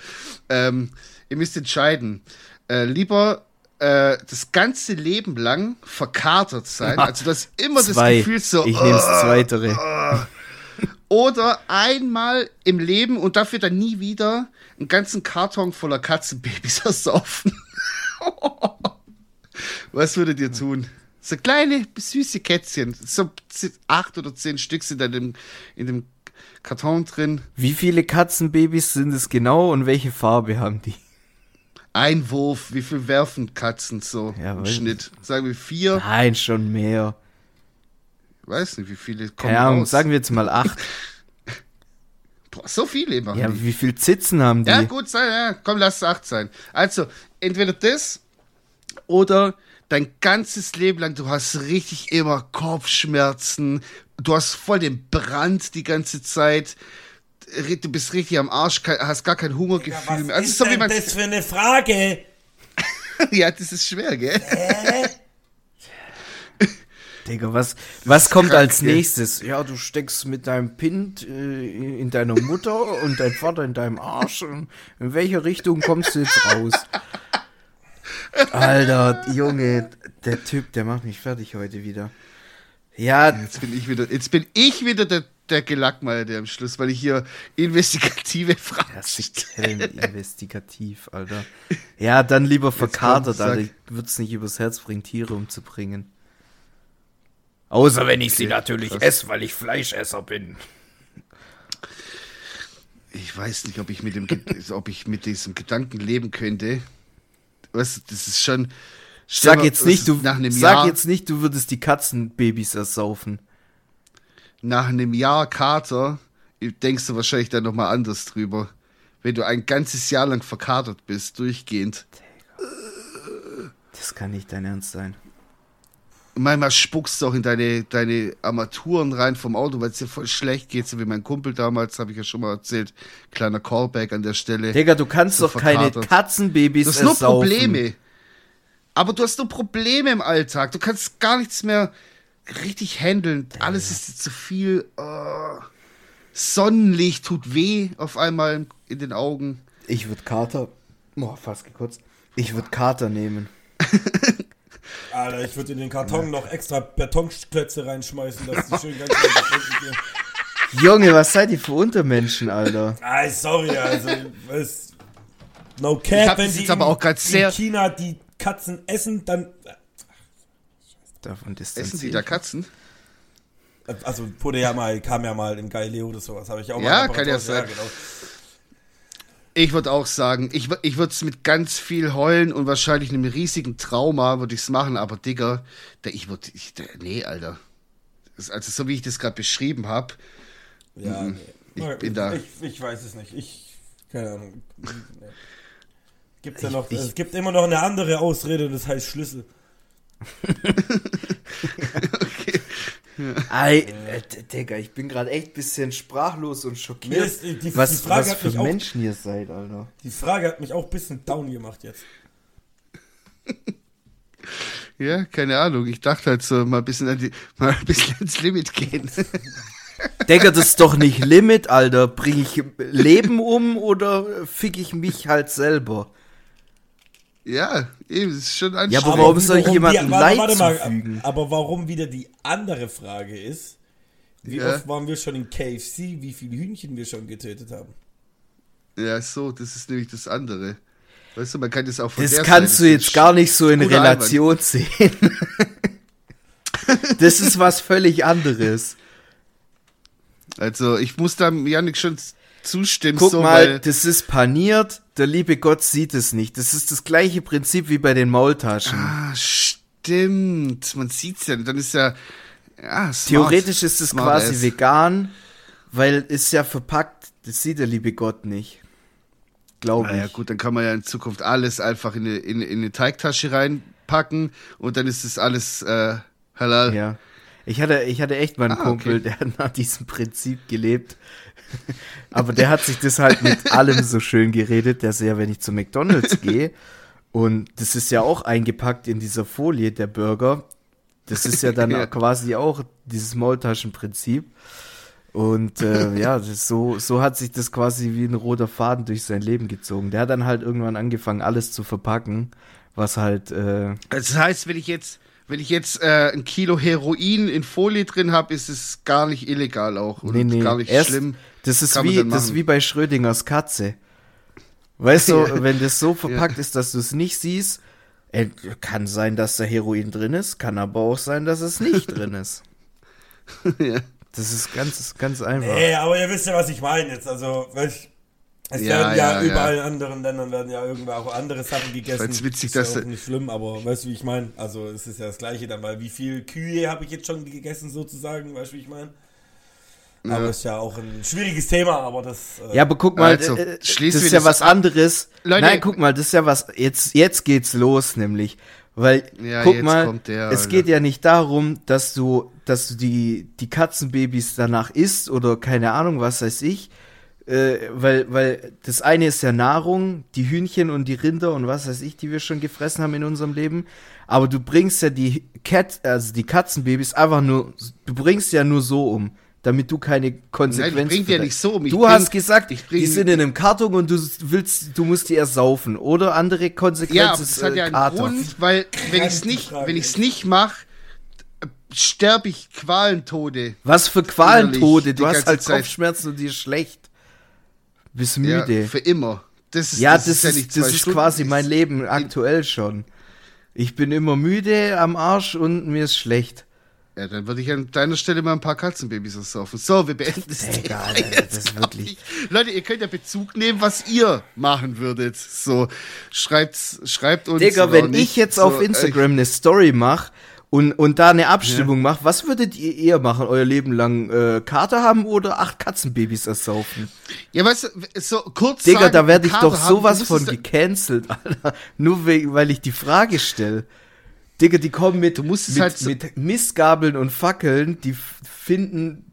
Ähm, ihr müsst entscheiden. Äh, lieber äh, das ganze Leben lang verkatert sein. Also du hast immer zwei. das Gefühl so. ich nehme das "Oh, Zweitere. oder einmal im Leben und dafür dann nie wieder einen ganzen Karton voller Katzenbabys ersaufen. Was würdet ihr tun? So kleine, süße Kätzchen. So acht oder zehn Stück sind in dem, in dem Karton drin. Wie viele Katzenbabys sind es genau und welche Farbe haben die? Ein Wurf. Wie viel werfen Katzen so Ja, im Schnitt? Sagen wir vier? Nein, schon mehr. Weiß nicht, wie viele kommen Ahnung, raus. sagen wir jetzt mal acht. Boah, so viele machen Ja, die. wie viel Zitzen haben die? Ja, gut sein, ja. Komm, lass es acht sein. Also, entweder das oder dein ganzes Leben lang, du hast richtig immer Kopfschmerzen, du hast voll den Brand die ganze Zeit, du bist richtig am Arsch, hast gar kein Hungergefühl mehr. Also, ist so wie denn man, das für eine Frage? ja, das ist schwer, gell? Digga, was, was kommt krank, als nächstes? Ja, du steckst mit deinem Pint äh, in deiner Mutter und dein Vater in deinem Arsch. Und in welche Richtung kommst du jetzt raus? Alter, Junge, der Typ, der macht mich fertig heute wieder. Ja, Jetzt bin ich wieder, jetzt bin ich wieder der, der Gelackmeierte am Schluss, weil ich hier investigative Fragen stelle. investigativ, Alter. Ja, dann lieber verkatert. Alter. Ich würde es nicht übers Herz bringen, Tiere umzubringen. Außer wenn ich sie Okay, natürlich krass. esse, weil ich Fleischesser bin. Ich weiß nicht, ob ich mit dem, ob ich mit diesem Gedanken leben könnte. Was, das ist schon. Sag mal, jetzt nicht, du sag Jahr, jetzt nicht, du würdest die Katzenbabys ersaufen. Nach einem Jahr Kater denkst du wahrscheinlich dann nochmal anders drüber. Wenn du ein ganzes Jahr lang verkatert bist, durchgehend. Das kann nicht dein Ernst sein. Manchmal spuckst du auch in deine, deine Armaturen rein vom Auto, weil es dir voll schlecht geht, so wie mein Kumpel damals, habe ich ja schon mal erzählt. Kleiner Callback an der Stelle. Digga, du kannst doch keine verkatert. Katzenbabys Das sind nur. Probleme. Aber du hast nur Probleme im Alltag. Du kannst gar nichts mehr richtig handeln. Alles ist zu viel. Oh. Sonnenlicht tut weh auf einmal in den Augen. Ich würde Kater. Boah, fast gekotzt. Ich würde Kater nehmen. Alter, ich würde in den Karton noch extra Betonklötze reinschmeißen, dass die schön ganz gehen. Junge, was seid ihr für Untermenschen, Alter? Ah, sorry, also, was, no Ich cap, hab wenn das die jetzt aber in, auch grad sehr- in China die Katzen essen, dann, Davon Essen distanziere die da ich. Katzen? also wurde ja mal, kam ja mal in Galileo oder sowas, habe ich auch mal Ja, der kann ja sein. genau. Ich würde auch sagen, ich, ich würde es mit ganz viel Heulen und wahrscheinlich einem riesigen Trauma würde ich es machen, aber Digga, der, ich würde, ich, nee, Alter. Das, also so wie ich das gerade beschrieben habe, Ja. Ich nee. bin da. Ich, ich weiß es nicht. Ich, keine Ahnung. Nee. Gibt's ja Ich- noch, ich- es gibt immer noch eine andere Ausrede, das heißt Schlüssel. Ei, äh, Digga, ich bin gerade echt ein bisschen sprachlos und schockiert. ist, die, die, was die, Frage was hat für mich auch, Menschen ihr seid, Alter. die Frage hat mich auch ein bisschen down gemacht jetzt. ja, keine Ahnung. Ich dachte halt so mal ein bisschen, an die, mal ein bisschen ins Limit gehen. Digga, das ist doch nicht Limit, Alter. Bring ich Leben um oder fick ich mich halt selber? Ja, eben, das ist schon Ja, anstrengend. aber warum soll ich jemandem die- warte, Leid warte mal, zufügen? Aber warum wieder die andere Frage ist, wie Ja. oft waren wir schon in KFC, wie viele Hühnchen wir schon getötet haben? Ja, so, das ist nämlich das andere. Weißt du, man kann das auch von Das der kannst du Seite jetzt gar nicht so in Relation sehen. das ist was völlig anderes. Also, ich muss da Janik schon zustimmen, Guck so, mal, das ist paniert, der liebe Gott sieht es nicht. Das ist das gleiche Prinzip wie bei den Maultaschen. ah, stimmt, man sieht's ja, dann ist ja, ja, smart. Theoretisch ist es quasi ass. vegan, weil es ja verpackt, das sieht der liebe Gott nicht. Glaube Na ja, ich. gut, dann kann man ja in Zukunft alles einfach in eine, in, in eine Teigtasche reinpacken und dann ist das alles äh, halal. Ja. Ich hatte, ich hatte echt mal einen Ah, Kumpel, okay. der hat nach diesem Prinzip gelebt. Aber der hat sich das halt mit allem so schön geredet, dass er, wenn ich zu McDonalds gehe, und das ist ja auch eingepackt in dieser Folie, der Burger, das ist ja dann quasi auch dieses Maultaschenprinzip. Und äh, ja, so, so hat sich das quasi wie ein roter Faden durch sein Leben gezogen. Der hat dann halt irgendwann angefangen, alles zu verpacken, was halt äh, das heißt, wenn ich jetzt, wenn ich jetzt äh, ein Kilo Heroin in Folie drin habe, ist es gar nicht illegal auch und Nee, nee. gar nicht Erst, schlimm. Das ist wie, das ist wie bei Schrödingers Katze. Weißt du, Ja. wenn das so verpackt ist, dass du es nicht siehst, äh, kann sein, dass da Heroin drin ist, kann aber auch sein, dass es nicht drin ist. ja. Das ist ganz, ganz einfach. Nee, aber ihr wisst ja, was ich meine jetzt. Also, weißt, es Ja, werden ja, ja, ja. überall in anderen Ländern werden ja irgendwo auch andere Sachen gegessen. witzig, ist dass ja auch du- nicht schlimm, aber weißt du, wie ich meine? Also, es ist ja das Gleiche dann, weil wie viel Kühe habe ich jetzt schon gegessen sozusagen, weißt du, wie ich meine? Aber Ja. ist ja auch ein schwieriges Thema, aber das. äh, Ja, aber guck mal, Also, äh, das schließen ist ja das was anderes. Leute- Nein, guck mal, das ist ja was, jetzt, jetzt geht's los, nämlich. Weil, Ja, guck mal, der, es Alter. geht ja nicht darum, dass du, dass du die, die Katzenbabys danach isst oder keine Ahnung, was weiß ich. Äh, weil, weil das eine ist ja Nahrung, die Hühnchen und die Rinder und was weiß ich, die wir schon gefressen haben in unserem Leben. Aber du bringst ja die Cat, also die Katzenbabys einfach nur, du bringst ja nur so um, damit du keine Konsequenzen Nein, ich bring die ja nicht so um. Ich du bring- hast gesagt, ich bring- die sind in einem Karton und du willst, du musst die ersaufen. Oder andere Konsequenz Ja, aber ist das hat äh, ja einen Kater. Grund, weil wenn ich es die nicht, wenn ich's nicht mache, sterbe ich Qualentode. Was für Qualentode? Du hast halt Zeit. Kopfschmerzen und dir ist schlecht. Bist Ja, müde. für immer. Das ist, Ja, das, ja ist, nicht das ist quasi das mein Leben aktuell schon. Ich bin immer müde am Arsch und mir ist schlecht. Ja, dann würde ich an deiner Stelle mal ein paar Katzenbabys ersaufen. So, wir beenden das Thema Egal, Alter, jetzt, das wirklich- ich. Leute, ihr könnt ja Bezug nehmen, was ihr machen würdet. So, schreibt's, schreibt uns. Digga, wenn nicht. ich jetzt so, auf Instagram eine Story mache und, und da eine Abstimmung mache, was würdet ihr eher machen? Euer Leben lang äh, Kater haben oder acht Katzenbabys ersaufen? Ja, weißt du, so kurz Digga, sagen, da werde ich Kater doch haben, sowas du von gecancelt, Alter. Nur we weil ich die Frage stelle. Digga, die kommen mit, Du musst es mit, halt so- mit Mistgabeln und Fackeln, die finden,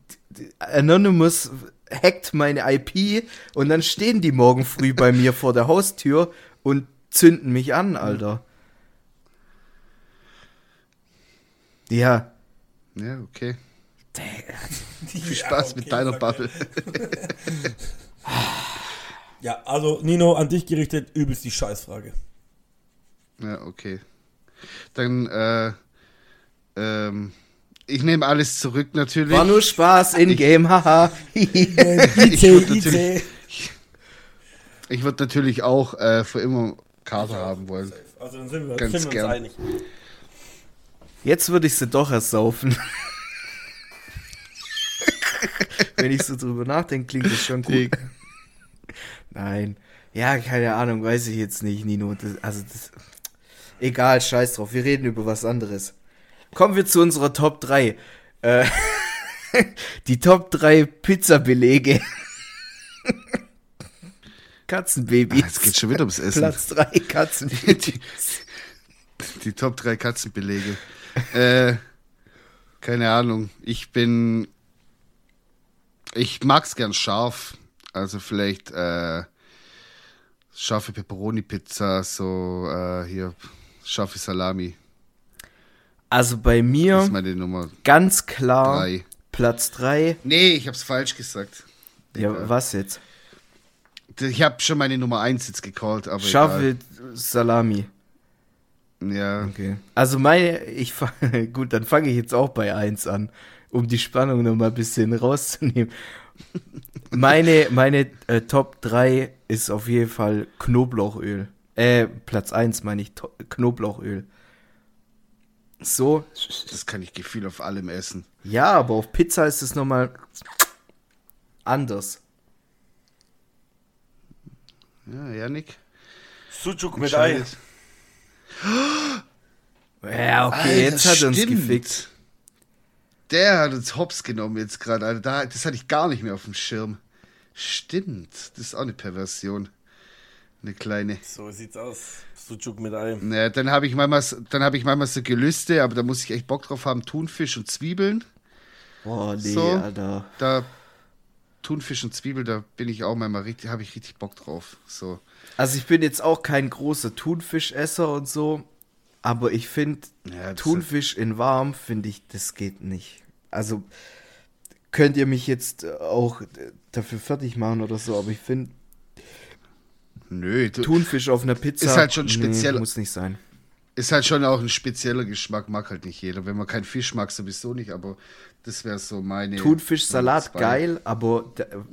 Anonymous hackt meine IP und dann stehen die morgen früh bei mir vor der Haustür und zünden mich an, Alter. Ja. Ja, okay. Viel Spaß okay, mit deiner er. Bubble. Ja, also Nino, an dich gerichtet, übelst die Scheißfrage. Ja, okay. Dann, äh, ähm, ich nehme alles zurück natürlich. War nur Spaß in-game, haha. IC, würd natürlich- Ich würde natürlich auch äh, für immer Kater haben wollen. Also dann sind wir, Ganz sind wir gern. uns einig. Jetzt würde ich sie doch ersaufen. Wenn ich so drüber nachdenke, klingt das schon gut. Nein. Ja, keine Ahnung, weiß ich jetzt nicht, Nino. Das, also das. Egal, scheiß drauf. Wir reden über was anderes. Kommen wir zu unserer Top 3. Äh, die Top 3 Pizzabelege. Katzenbabys. Ah, Es geht schon wieder ums Essen. Platz 3 Katzenbabys. Die Top 3 Katzenbelege. äh, keine Ahnung. Ich bin. Ich mag's gern scharf. Also vielleicht äh, scharfe Pepperoni-Pizza, so äh, hier scharfe Salami. Also bei mir ganz klar 3. Platz 3. Nee, ich hab's falsch gesagt. Ja, was jetzt? Ich habe schon meine Nummer 1 jetzt gecallt, aber Scharfe Salami. Ja. Okay. Also meine, ich gut, dann fange ich jetzt auch bei 1 an, um die Spannung noch mal ein bisschen rauszunehmen. Meine, meine äh, Top 3 ist auf jeden Fall Knoblauchöl. Äh, Platz 1 meine ich To- Knoblauchöl. So, Das kann ich gefühl auf allem essen. ja, aber auf Pizza ist es noch mal anders. Ja, Janik. Sucuk mit Ei. Ja, okay, Alter, jetzt hat er uns stimmt. gefickt. Der hat uns hops genommen jetzt gerade. Alter. Da, das hatte ich gar nicht mehr auf dem Schirm. Stimmt. Das ist auch eine Perversion. Eine kleine. So sieht's aus. Sucuk mit Ei. Naja, dann habe ich manchmal, dann habe ich manchmal so Gelüste, aber da muss ich echt Bock drauf haben. Thunfisch und Zwiebeln. Boah, nee, So. Alter. Da Thunfisch und Zwiebel, da bin ich auch manchmal richtig, habe ich richtig Bock drauf. So. Also ich bin jetzt auch kein großer Thunfischesser und so, aber ich finde Ja, Thunfisch in warm finde ich, das geht nicht. Also könnt ihr mich jetzt auch äh, dafür fertig machen oder so, aber ich finde Nö, Thunfisch auf einer Pizza Ist halt schon speziell. muss nicht sein. Ist halt schon auch ein spezieller Geschmack, mag halt nicht jeder. Wenn man keinen Fisch mag, sowieso nicht, aber das wäre so meine. Thunfischsalat geil, aber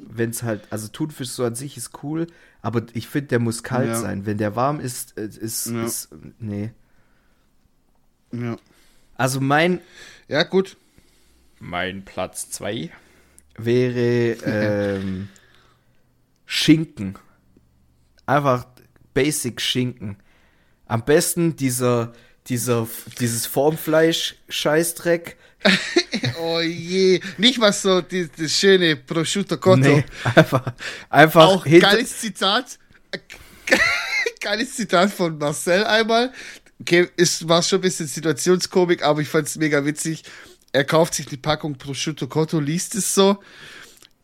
wenn es halt, also Thunfisch so an sich ist cool, aber ich finde, der muss kalt Ja. sein. Wenn der warm ist, äh, ist, Ja. ist nee. Ja. Also mein ja, gut. Mein Platz 2 wäre ähm, Schinken. Einfach Basic Schinken. Am besten dieser, dieser, dieses Formfleisch-Scheißdreck. Oh je. Nicht mal so die, das schöne Prosciutto Cotto. Nee, einfach, einfach Auch geiles Zitat. geiles Zitat von Marcel einmal. Okay, ist, war schon ein bisschen Situationskomik, aber ich fand es mega witzig. Er kauft sich die Packung Prosciutto Cotto, liest es so,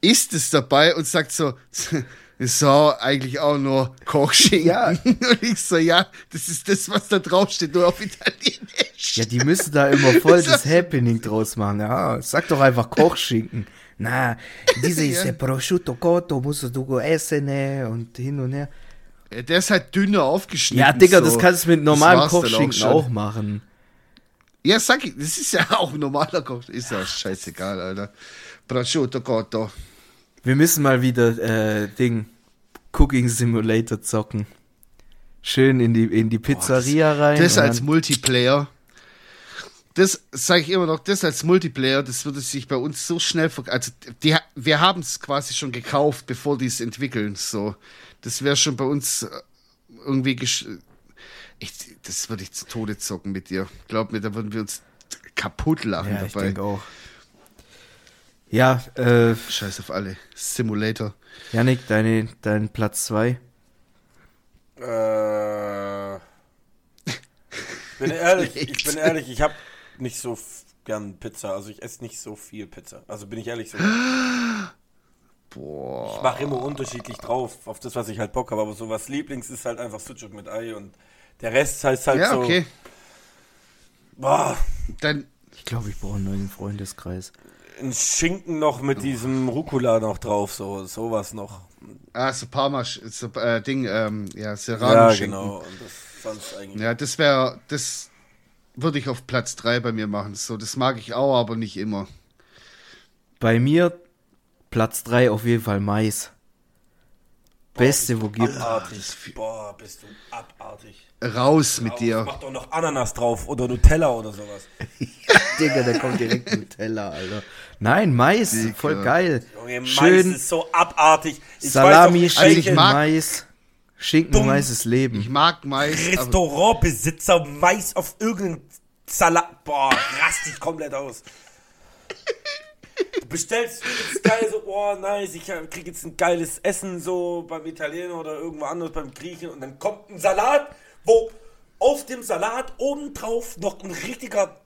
isst es dabei und sagt so, ist so eigentlich auch nur Kochschinken. Ja. Und ich so, ja, das ist das, was da draufsteht, nur auf Italienisch. Ja, die müssen da immer voll das Happening draus machen. Ja, sag doch einfach Kochschinken. Na, diese ist Ja. Prosciutto Cotto, musst du essen ne? und hin und her. Ja, der ist halt dünner aufgeschnitten. Ja, Digga, so. das kannst du mit normalem Kochschinken schon. auch machen. Ja, sag ich, das ist ja auch ein normaler Koch. Ist ja scheißegal, Alter. Prosciutto Cotto. Wir müssen mal wieder äh, Ding Cooking Simulator zocken. Schön in die in die Pizzeria rein. Das und als dann- Multiplayer. Das sage ich immer noch, das als Multiplayer, das würde sich bei uns so schnell also die, wir haben es quasi schon gekauft, bevor die es entwickeln. So, das wäre schon bei uns äh, irgendwie gesch ich, das würde ich zu Tode zocken mit dir. Glaub mir, da würden wir uns kaputt lachen ja, ich dabei. denke auch. Ja, äh, Scheiß auf alle. Simulator. Yannick, deine, dein Platz 2. Äh, bin ehrlich, ich bin ehrlich, ich habe nicht so gern Pizza. Also ich esse nicht so viel Pizza. Also bin ich ehrlich so. Boah. Ich mache immer unterschiedlich drauf, auf das, was ich halt Bock habe. Aber so was Lieblings ist halt einfach Sucuk mit Ei und der Rest heißt halt Ja, so. okay. Boah, Dann Ich glaube, ich brauche einen neuen Freundeskreis. Ein Schinken noch mit diesem Rucola noch drauf, so sowas noch. Ah, so Parma, so äh, Ding, ähm, ja, Ja, Serrano-Schinken. genau. Und das sonst eigentlich. Ja, das wäre, das würde ich auf Platz 3 bei mir machen. So, das mag ich auch, aber nicht immer. Bei mir Platz 3 auf jeden Fall Mais. Beste, wo gibt. Abartig. Boah, bist du abartig. Raus mit Auf, dir. Mach doch noch Ananas drauf oder Nutella oder sowas. Digga, da kommt direkt Nutella, Alter. Nein, Mais, Digga. voll geil. Junge, Mais Schön ist so abartig. Ich Salami, weiß doch Also Schinken, mag- Mais. Schinken, Dumm. Mais ist Leben. Ich mag Mais. Restaurantbesitzer Mais auf irgendeinen Salat. Boah, rast dich komplett aus. Du bestellst geil, so, boah, nice, ich krieg jetzt ein geiles Essen, so beim Italiener oder irgendwo anders beim Griechen und dann kommt ein Salat, wo auf dem Salat obendrauf noch ein richtiger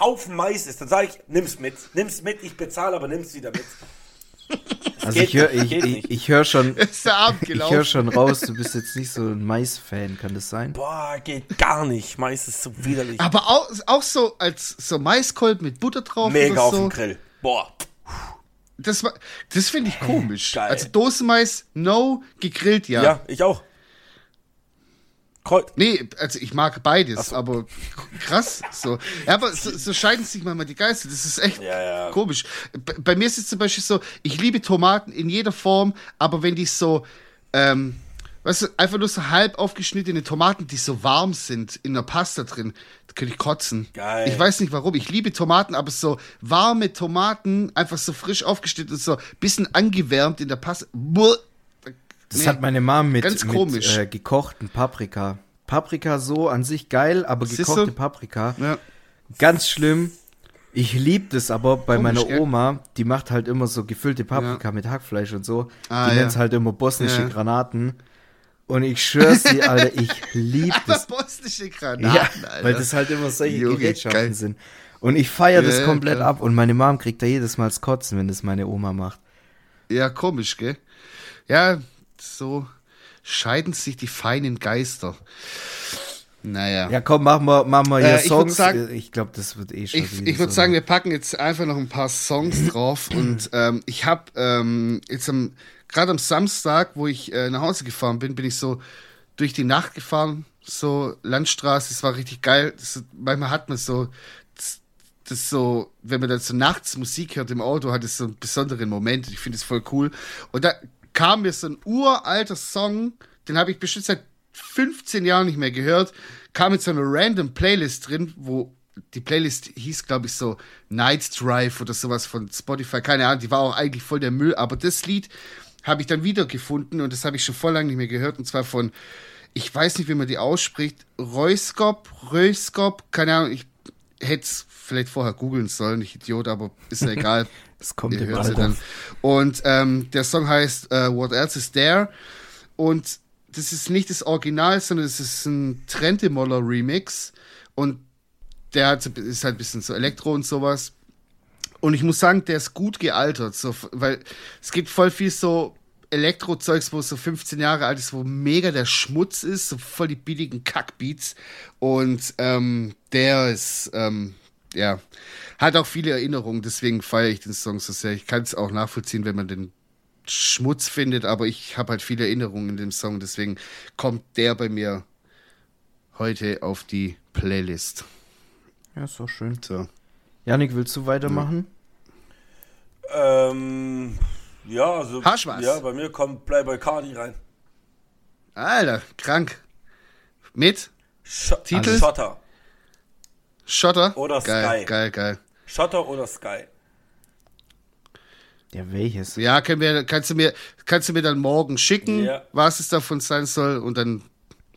Haufen Mais ist. Dann sage ich, nimm's mit, nimm's mit, ich bezahle, aber nimm's wieder mit. Also geht ich höre ich, ich, ich hör schon, ich hör schon raus, du bist jetzt nicht so ein Mais-Fan, kann das sein? Boah, geht gar nicht. Mais ist so widerlich. Aber auch, auch so als so Maiskolben mit Butter drauf Mega oder auf so. dem Grill. Boah. Das, war- das finde ich komisch. Geil. Also Dosenmais, no, gegrillt ja. Ja, ich auch. Kreuz. Nee, also ich mag beides, aber krass. So. Ja, aber so, so scheiden sich manchmal die Geister. Das ist echt Ja, ja. komisch. Bei, bei mir ist es zum Beispiel so, ich liebe Tomaten in jeder Form, aber wenn die so, ähm, weißt du, einfach nur so halb aufgeschnittene Tomaten, die so warm sind, in der Pasta drin, da könnte ich kotzen. Geil. Ich weiß nicht warum. Ich liebe Tomaten, aber so warme Tomaten, einfach so frisch aufgeschnitten und so bisschen angewärmt in der Pasta. Buh. Das Nee. hat meine Mom mit, Ganz mit komisch. äh, gekochten Paprika. Paprika so an sich geil, aber Siehst gekochte? Paprika, Ja. ganz schlimm. Ich lieb das aber bei Komisch, meiner? Oma, die macht halt immer so gefüllte Paprika mit Hackfleisch und so. Ah, die ja. nennt's halt immer bosnische Ja. Granaten. Und ich schwör's dir, Alter, ich lieb Aber das. bosnische Ja, Granaten, Alter. weil das halt immer solche Junge, Gerätschaften geil. sind. Und ich feiere das Ja, komplett klar. ab und meine Mom kriegt da jedes Mal das Kotzen, wenn das meine Oma macht. Ja, komisch, gell? Ja, so scheiden sich die feinen Geister. Naja. Ja, komm, machen wir, machen wir hier Äh, ich Songs. sagen- ich glaube, das wird eh schon Ich, ich würde sagen, wir packen jetzt einfach noch ein paar Songs drauf und ähm, ich habe ähm, jetzt am gerade am Samstag, wo ich äh, nach Hause gefahren bin, bin ich so durch die Nacht gefahren, so Landstraße, es war richtig geil. Das, manchmal hat man so das, das so, wenn man dann so nachts Musik hört im Auto, hat es so einen besonderen Moment. Ich finde es voll cool. Und da kam mir so ein uralter Song, den habe ich bestimmt seit 15 Jahren nicht mehr gehört, kam mit so einer random Playlist drin, wo die Playlist hieß, glaube ich, so Night Drive oder sowas von Spotify, keine Ahnung, die war auch eigentlich voll der Müll, aber das Lied habe ich dann wiedergefunden und das habe ich schon voll lange nicht mehr gehört und zwar von, ich weiß nicht, wie man die ausspricht, Reuskop, Reuskop, keine Ahnung, ich hätte es vielleicht vorher googeln sollen, ich Idiot, aber ist ja egal. Das kommt Ihr hört dann. Und ähm, der Song heißt äh, What Else Is There und das ist nicht das Original, sondern es ist ein Trentemoller Remix und der hat, ist halt ein bisschen so Elektro und sowas. Und ich muss sagen, der ist gut gealtert, so, weil es gibt voll viel so Elektro-Zeugs, wo so 15 Jahre alt ist, wo mega der Schmutz ist, so voll die billigen Kackbeats. Und ähm, der ist, ähm, ja, hat auch viele Erinnerungen, deswegen feiere ich den Song so sehr. Ich kann es auch nachvollziehen, wenn man den Schmutz findet, aber ich habe halt viele Erinnerungen in dem Song, deswegen kommt der bei mir heute auf die Playlist. Ja, ist doch schön. So. Janik, willst du weitermachen? Ähm, ja, also. Was? Ja, bei mir kommt Playboy Cardi rein. Alter, krank. Mit Sch Titel? Schotter. Schotter? Oder geil, Sky. Geil, geil. Schotter oder Sky. Ja, welches? Ja, können wir, kannst, du mir, kannst du mir dann morgen schicken, Ja. was es davon sein soll und dann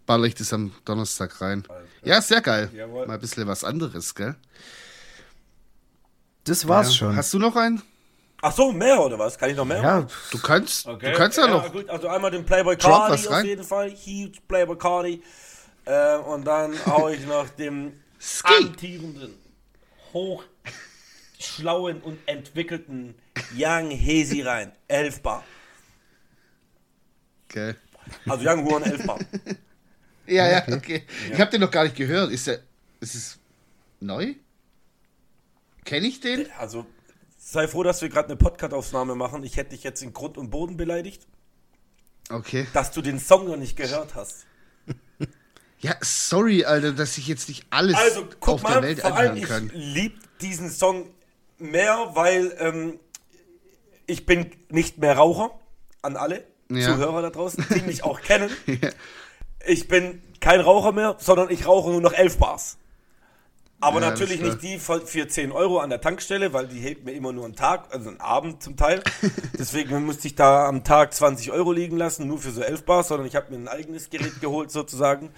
baller ich das am Donnerstag rein. Ja, sehr geil. Jawohl. Mal ein bisschen was anderes, gell? Das war's Ja. schon. Hast du noch einen? Ach so, mehr oder was? Kann ich noch mehr? ja, Du kannst, Okay. du kannst ja, noch. Gut, also einmal den Playboy Drop Cardi was auf rein. jeden Fall. Huge Playboy Cardi. Äh, und dann hau ich noch dem Ski. amtierenden, hochschlauen und entwickelten Young Hesi rein. 11 Bar. Okay. Also Young Huren 11 Bar. Ja, ja, okay. Ich habe den noch gar nicht gehört. Ist der, ist es neu? Kenne ich den? Also, sei froh, dass wir gerade eine Podcast-Aufnahme machen. Ich hätte dich jetzt in Grund und Boden beleidigt, Okay. dass du den Song noch nicht gehört hast. Ja, sorry, Alter, dass ich jetzt nicht alles Also, guck auf mal, der Welt vor allem, anhören ich kann. liebe diesen Song mehr, weil ähm, ich bin nicht mehr Raucher, an alle Ja. Zuhörer da draußen, die mich auch kennen. Ich bin kein Raucher mehr, sondern ich rauche nur noch 11 Bars. Aber Ja, natürlich das nicht die für für 10 Euro an der Tankstelle, weil die hebt mir immer nur einen Tag, also einen Abend zum Teil. Deswegen musste ich da am Tag 20 Euro liegen lassen, nur für so 11 Bars, sondern ich habe mir ein eigenes Gerät geholt sozusagen,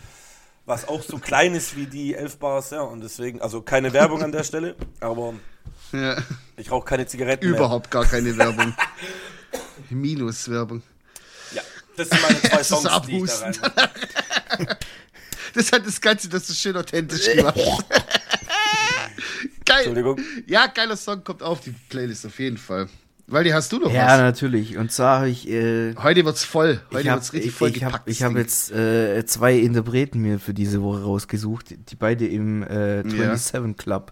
was auch so klein ist wie die 11 Bars, ja. Und deswegen, also keine Werbung an der Stelle, aber Ja, ich rauche keine Zigaretten mehr. überhaupt gar keine Werbung. Minus-Werbung. Ja, das sind meine zwei Das Songs, die ich da rein. Das hat das Ganze, das ist schön authentisch gemacht. Geil. Entschuldigung. Ja, geiler Song kommt auf die Playlist auf jeden Fall. Weil die hast du doch Ja, was. natürlich. Und zwar habe ich, äh, Heute wird's voll. Heute ich habe wird's richtig ich, voll ich hab, gepackt. ich hab Ding. jetzt äh, zwei Interpreten mir für diese Woche rausgesucht, die beide im äh, 27 Club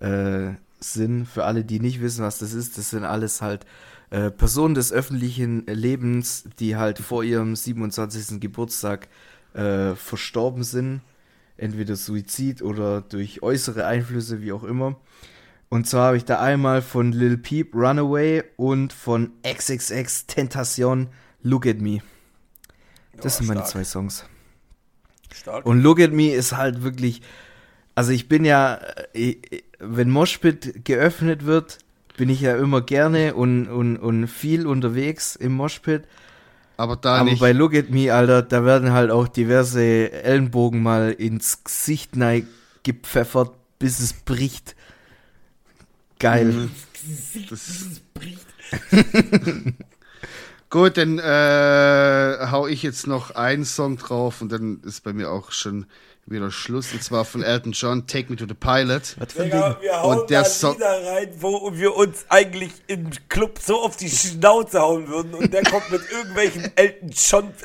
äh, sind. Für alle, die nicht wissen, was das ist, das sind alles halt äh, Personen des öffentlichen Lebens, die halt vor ihrem 27. Geburtstag äh, verstorben sind. Entweder Suizid oder durch äußere Einflüsse, wie auch immer. Und zwar habe ich da einmal von Lil Peep Runaway und von XXX Tentacion Look at Me. Das Ja, sind meine stark. zwei Songs. Stark. Und Look at Me ist halt wirklich. Also ich bin ja, äh, wenn Moshpit geöffnet wird, bin ich ja immer gerne und, und, und viel unterwegs im Moshpit. Aber da Aber nicht. bei Look at Me, Alter, da werden halt auch diverse Ellenbogen mal ins Gesicht neig gepfeffert, bis es bricht. Geil. Mhm. Das Gut, dann äh, hau ich jetzt noch einen Song drauf und dann ist bei mir auch schon wieder Schluss. Und zwar von Elton John, Take Me to the Pilot. Was für ein Digga, Ding? wir hauen Und der da Song- Lieder rein, wo wir uns eigentlich im Club so auf die Schnauze hauen würden und der kommt mit irgendwelchen Elton John.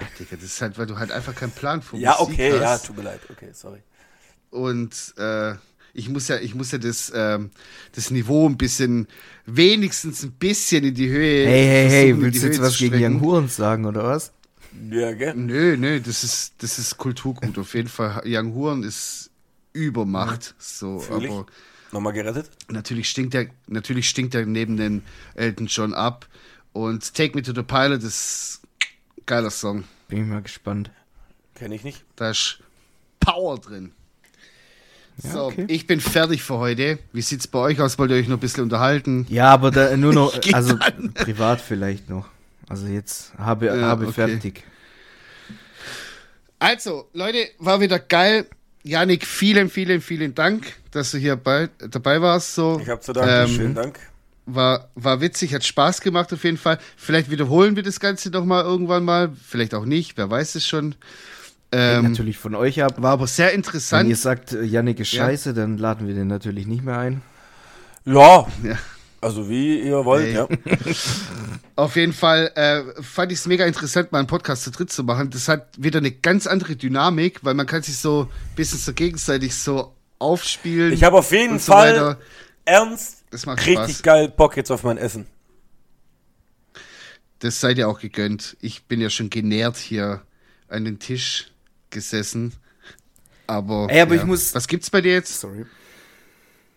Ja, Digga, das ist halt, weil du halt einfach keinen Plan von Ja, Musik okay, ja, hast. tut mir leid. Okay, sorry. Und äh, ich muss ja, ich muss ja das, ähm, das Niveau ein bisschen, wenigstens ein bisschen in die Höhe. Hey, hey, hey, willst du jetzt was gegen. Young Hurens sagen, oder was? Ja, gell? Nö, nö, das ist, das ist Kulturgut. Auf jeden Fall, Young Huren ist Übermacht. So, Fühl ich. aber Nochmal gerettet? natürlich stinkt er, natürlich stinkt er neben den Elton John ab. Und Take Me to the Pilot ist geiler Song. Bin ich mal gespannt. Kenne ich nicht. Da ist Power drin. Ja, so, okay. ich bin fertig für heute. Wie sieht's bei euch aus? Wollt ihr euch noch ein bisschen unterhalten? Ja, aber da nur noch, also dann. privat vielleicht noch. Also jetzt habe, Ja, habe okay. fertig. Also, Leute, war wieder geil. Janik, vielen, vielen, vielen Dank, dass du hier bei, dabei warst. So. Ich habe zu danken. Ähm, Schönen Dank. War, war witzig, hat Spaß gemacht auf jeden Fall. Vielleicht wiederholen wir das Ganze noch mal irgendwann mal. Vielleicht auch nicht, wer weiß es schon. Hängt Ähm, natürlich von euch ab. war aber sehr Wenn interessant. ihr sagt, äh, Yannick ist Ja. scheiße, dann laden wir den natürlich nicht mehr ein. Ja, Ja. Also wie ihr wollt, Nee. ja. Auf jeden Fall äh, fand ich es mega interessant, mal einen Podcast zu dritt zu machen. Das hat wieder eine ganz andere Dynamik, weil man kann sich so ein bisschen so gegenseitig so aufspielen. Ich habe auf jeden so Fall weiter. ernst Das macht richtig Spaß. geil Bock jetzt auf mein Essen. Das seid ihr auch gegönnt. Ich bin ja schon genährt hier an den Tisch gesessen. Aber, Ey, aber ja. ich muss- Was gibt's bei dir jetzt? Sorry.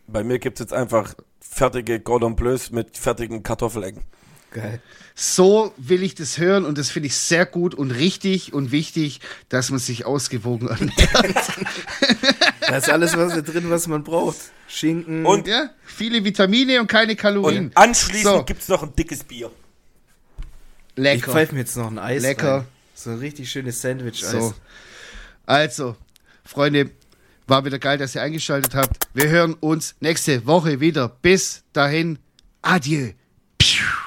Bei mir gibt es jetzt einfach fertige Cordon Bleus mit fertigen Kartoffelecken. Geil. So will ich das hören und das finde ich sehr gut und richtig und wichtig, dass man sich ausgewogen ernährt. Da ist alles was da drin, was man braucht. Schinken. Und- ja, viele Vitamine und keine Kalorien. Und anschließend So. gibt es noch ein dickes Bier. ich Lecker. pfeife mir jetzt noch ein Eis. Lecker. Rein. So ein richtig schönes Sandwich-Eis. So. Also, Freunde, war wieder geil, dass ihr eingeschaltet habt. Wir hören uns nächste Woche wieder. Bis dahin, adieu. Piu.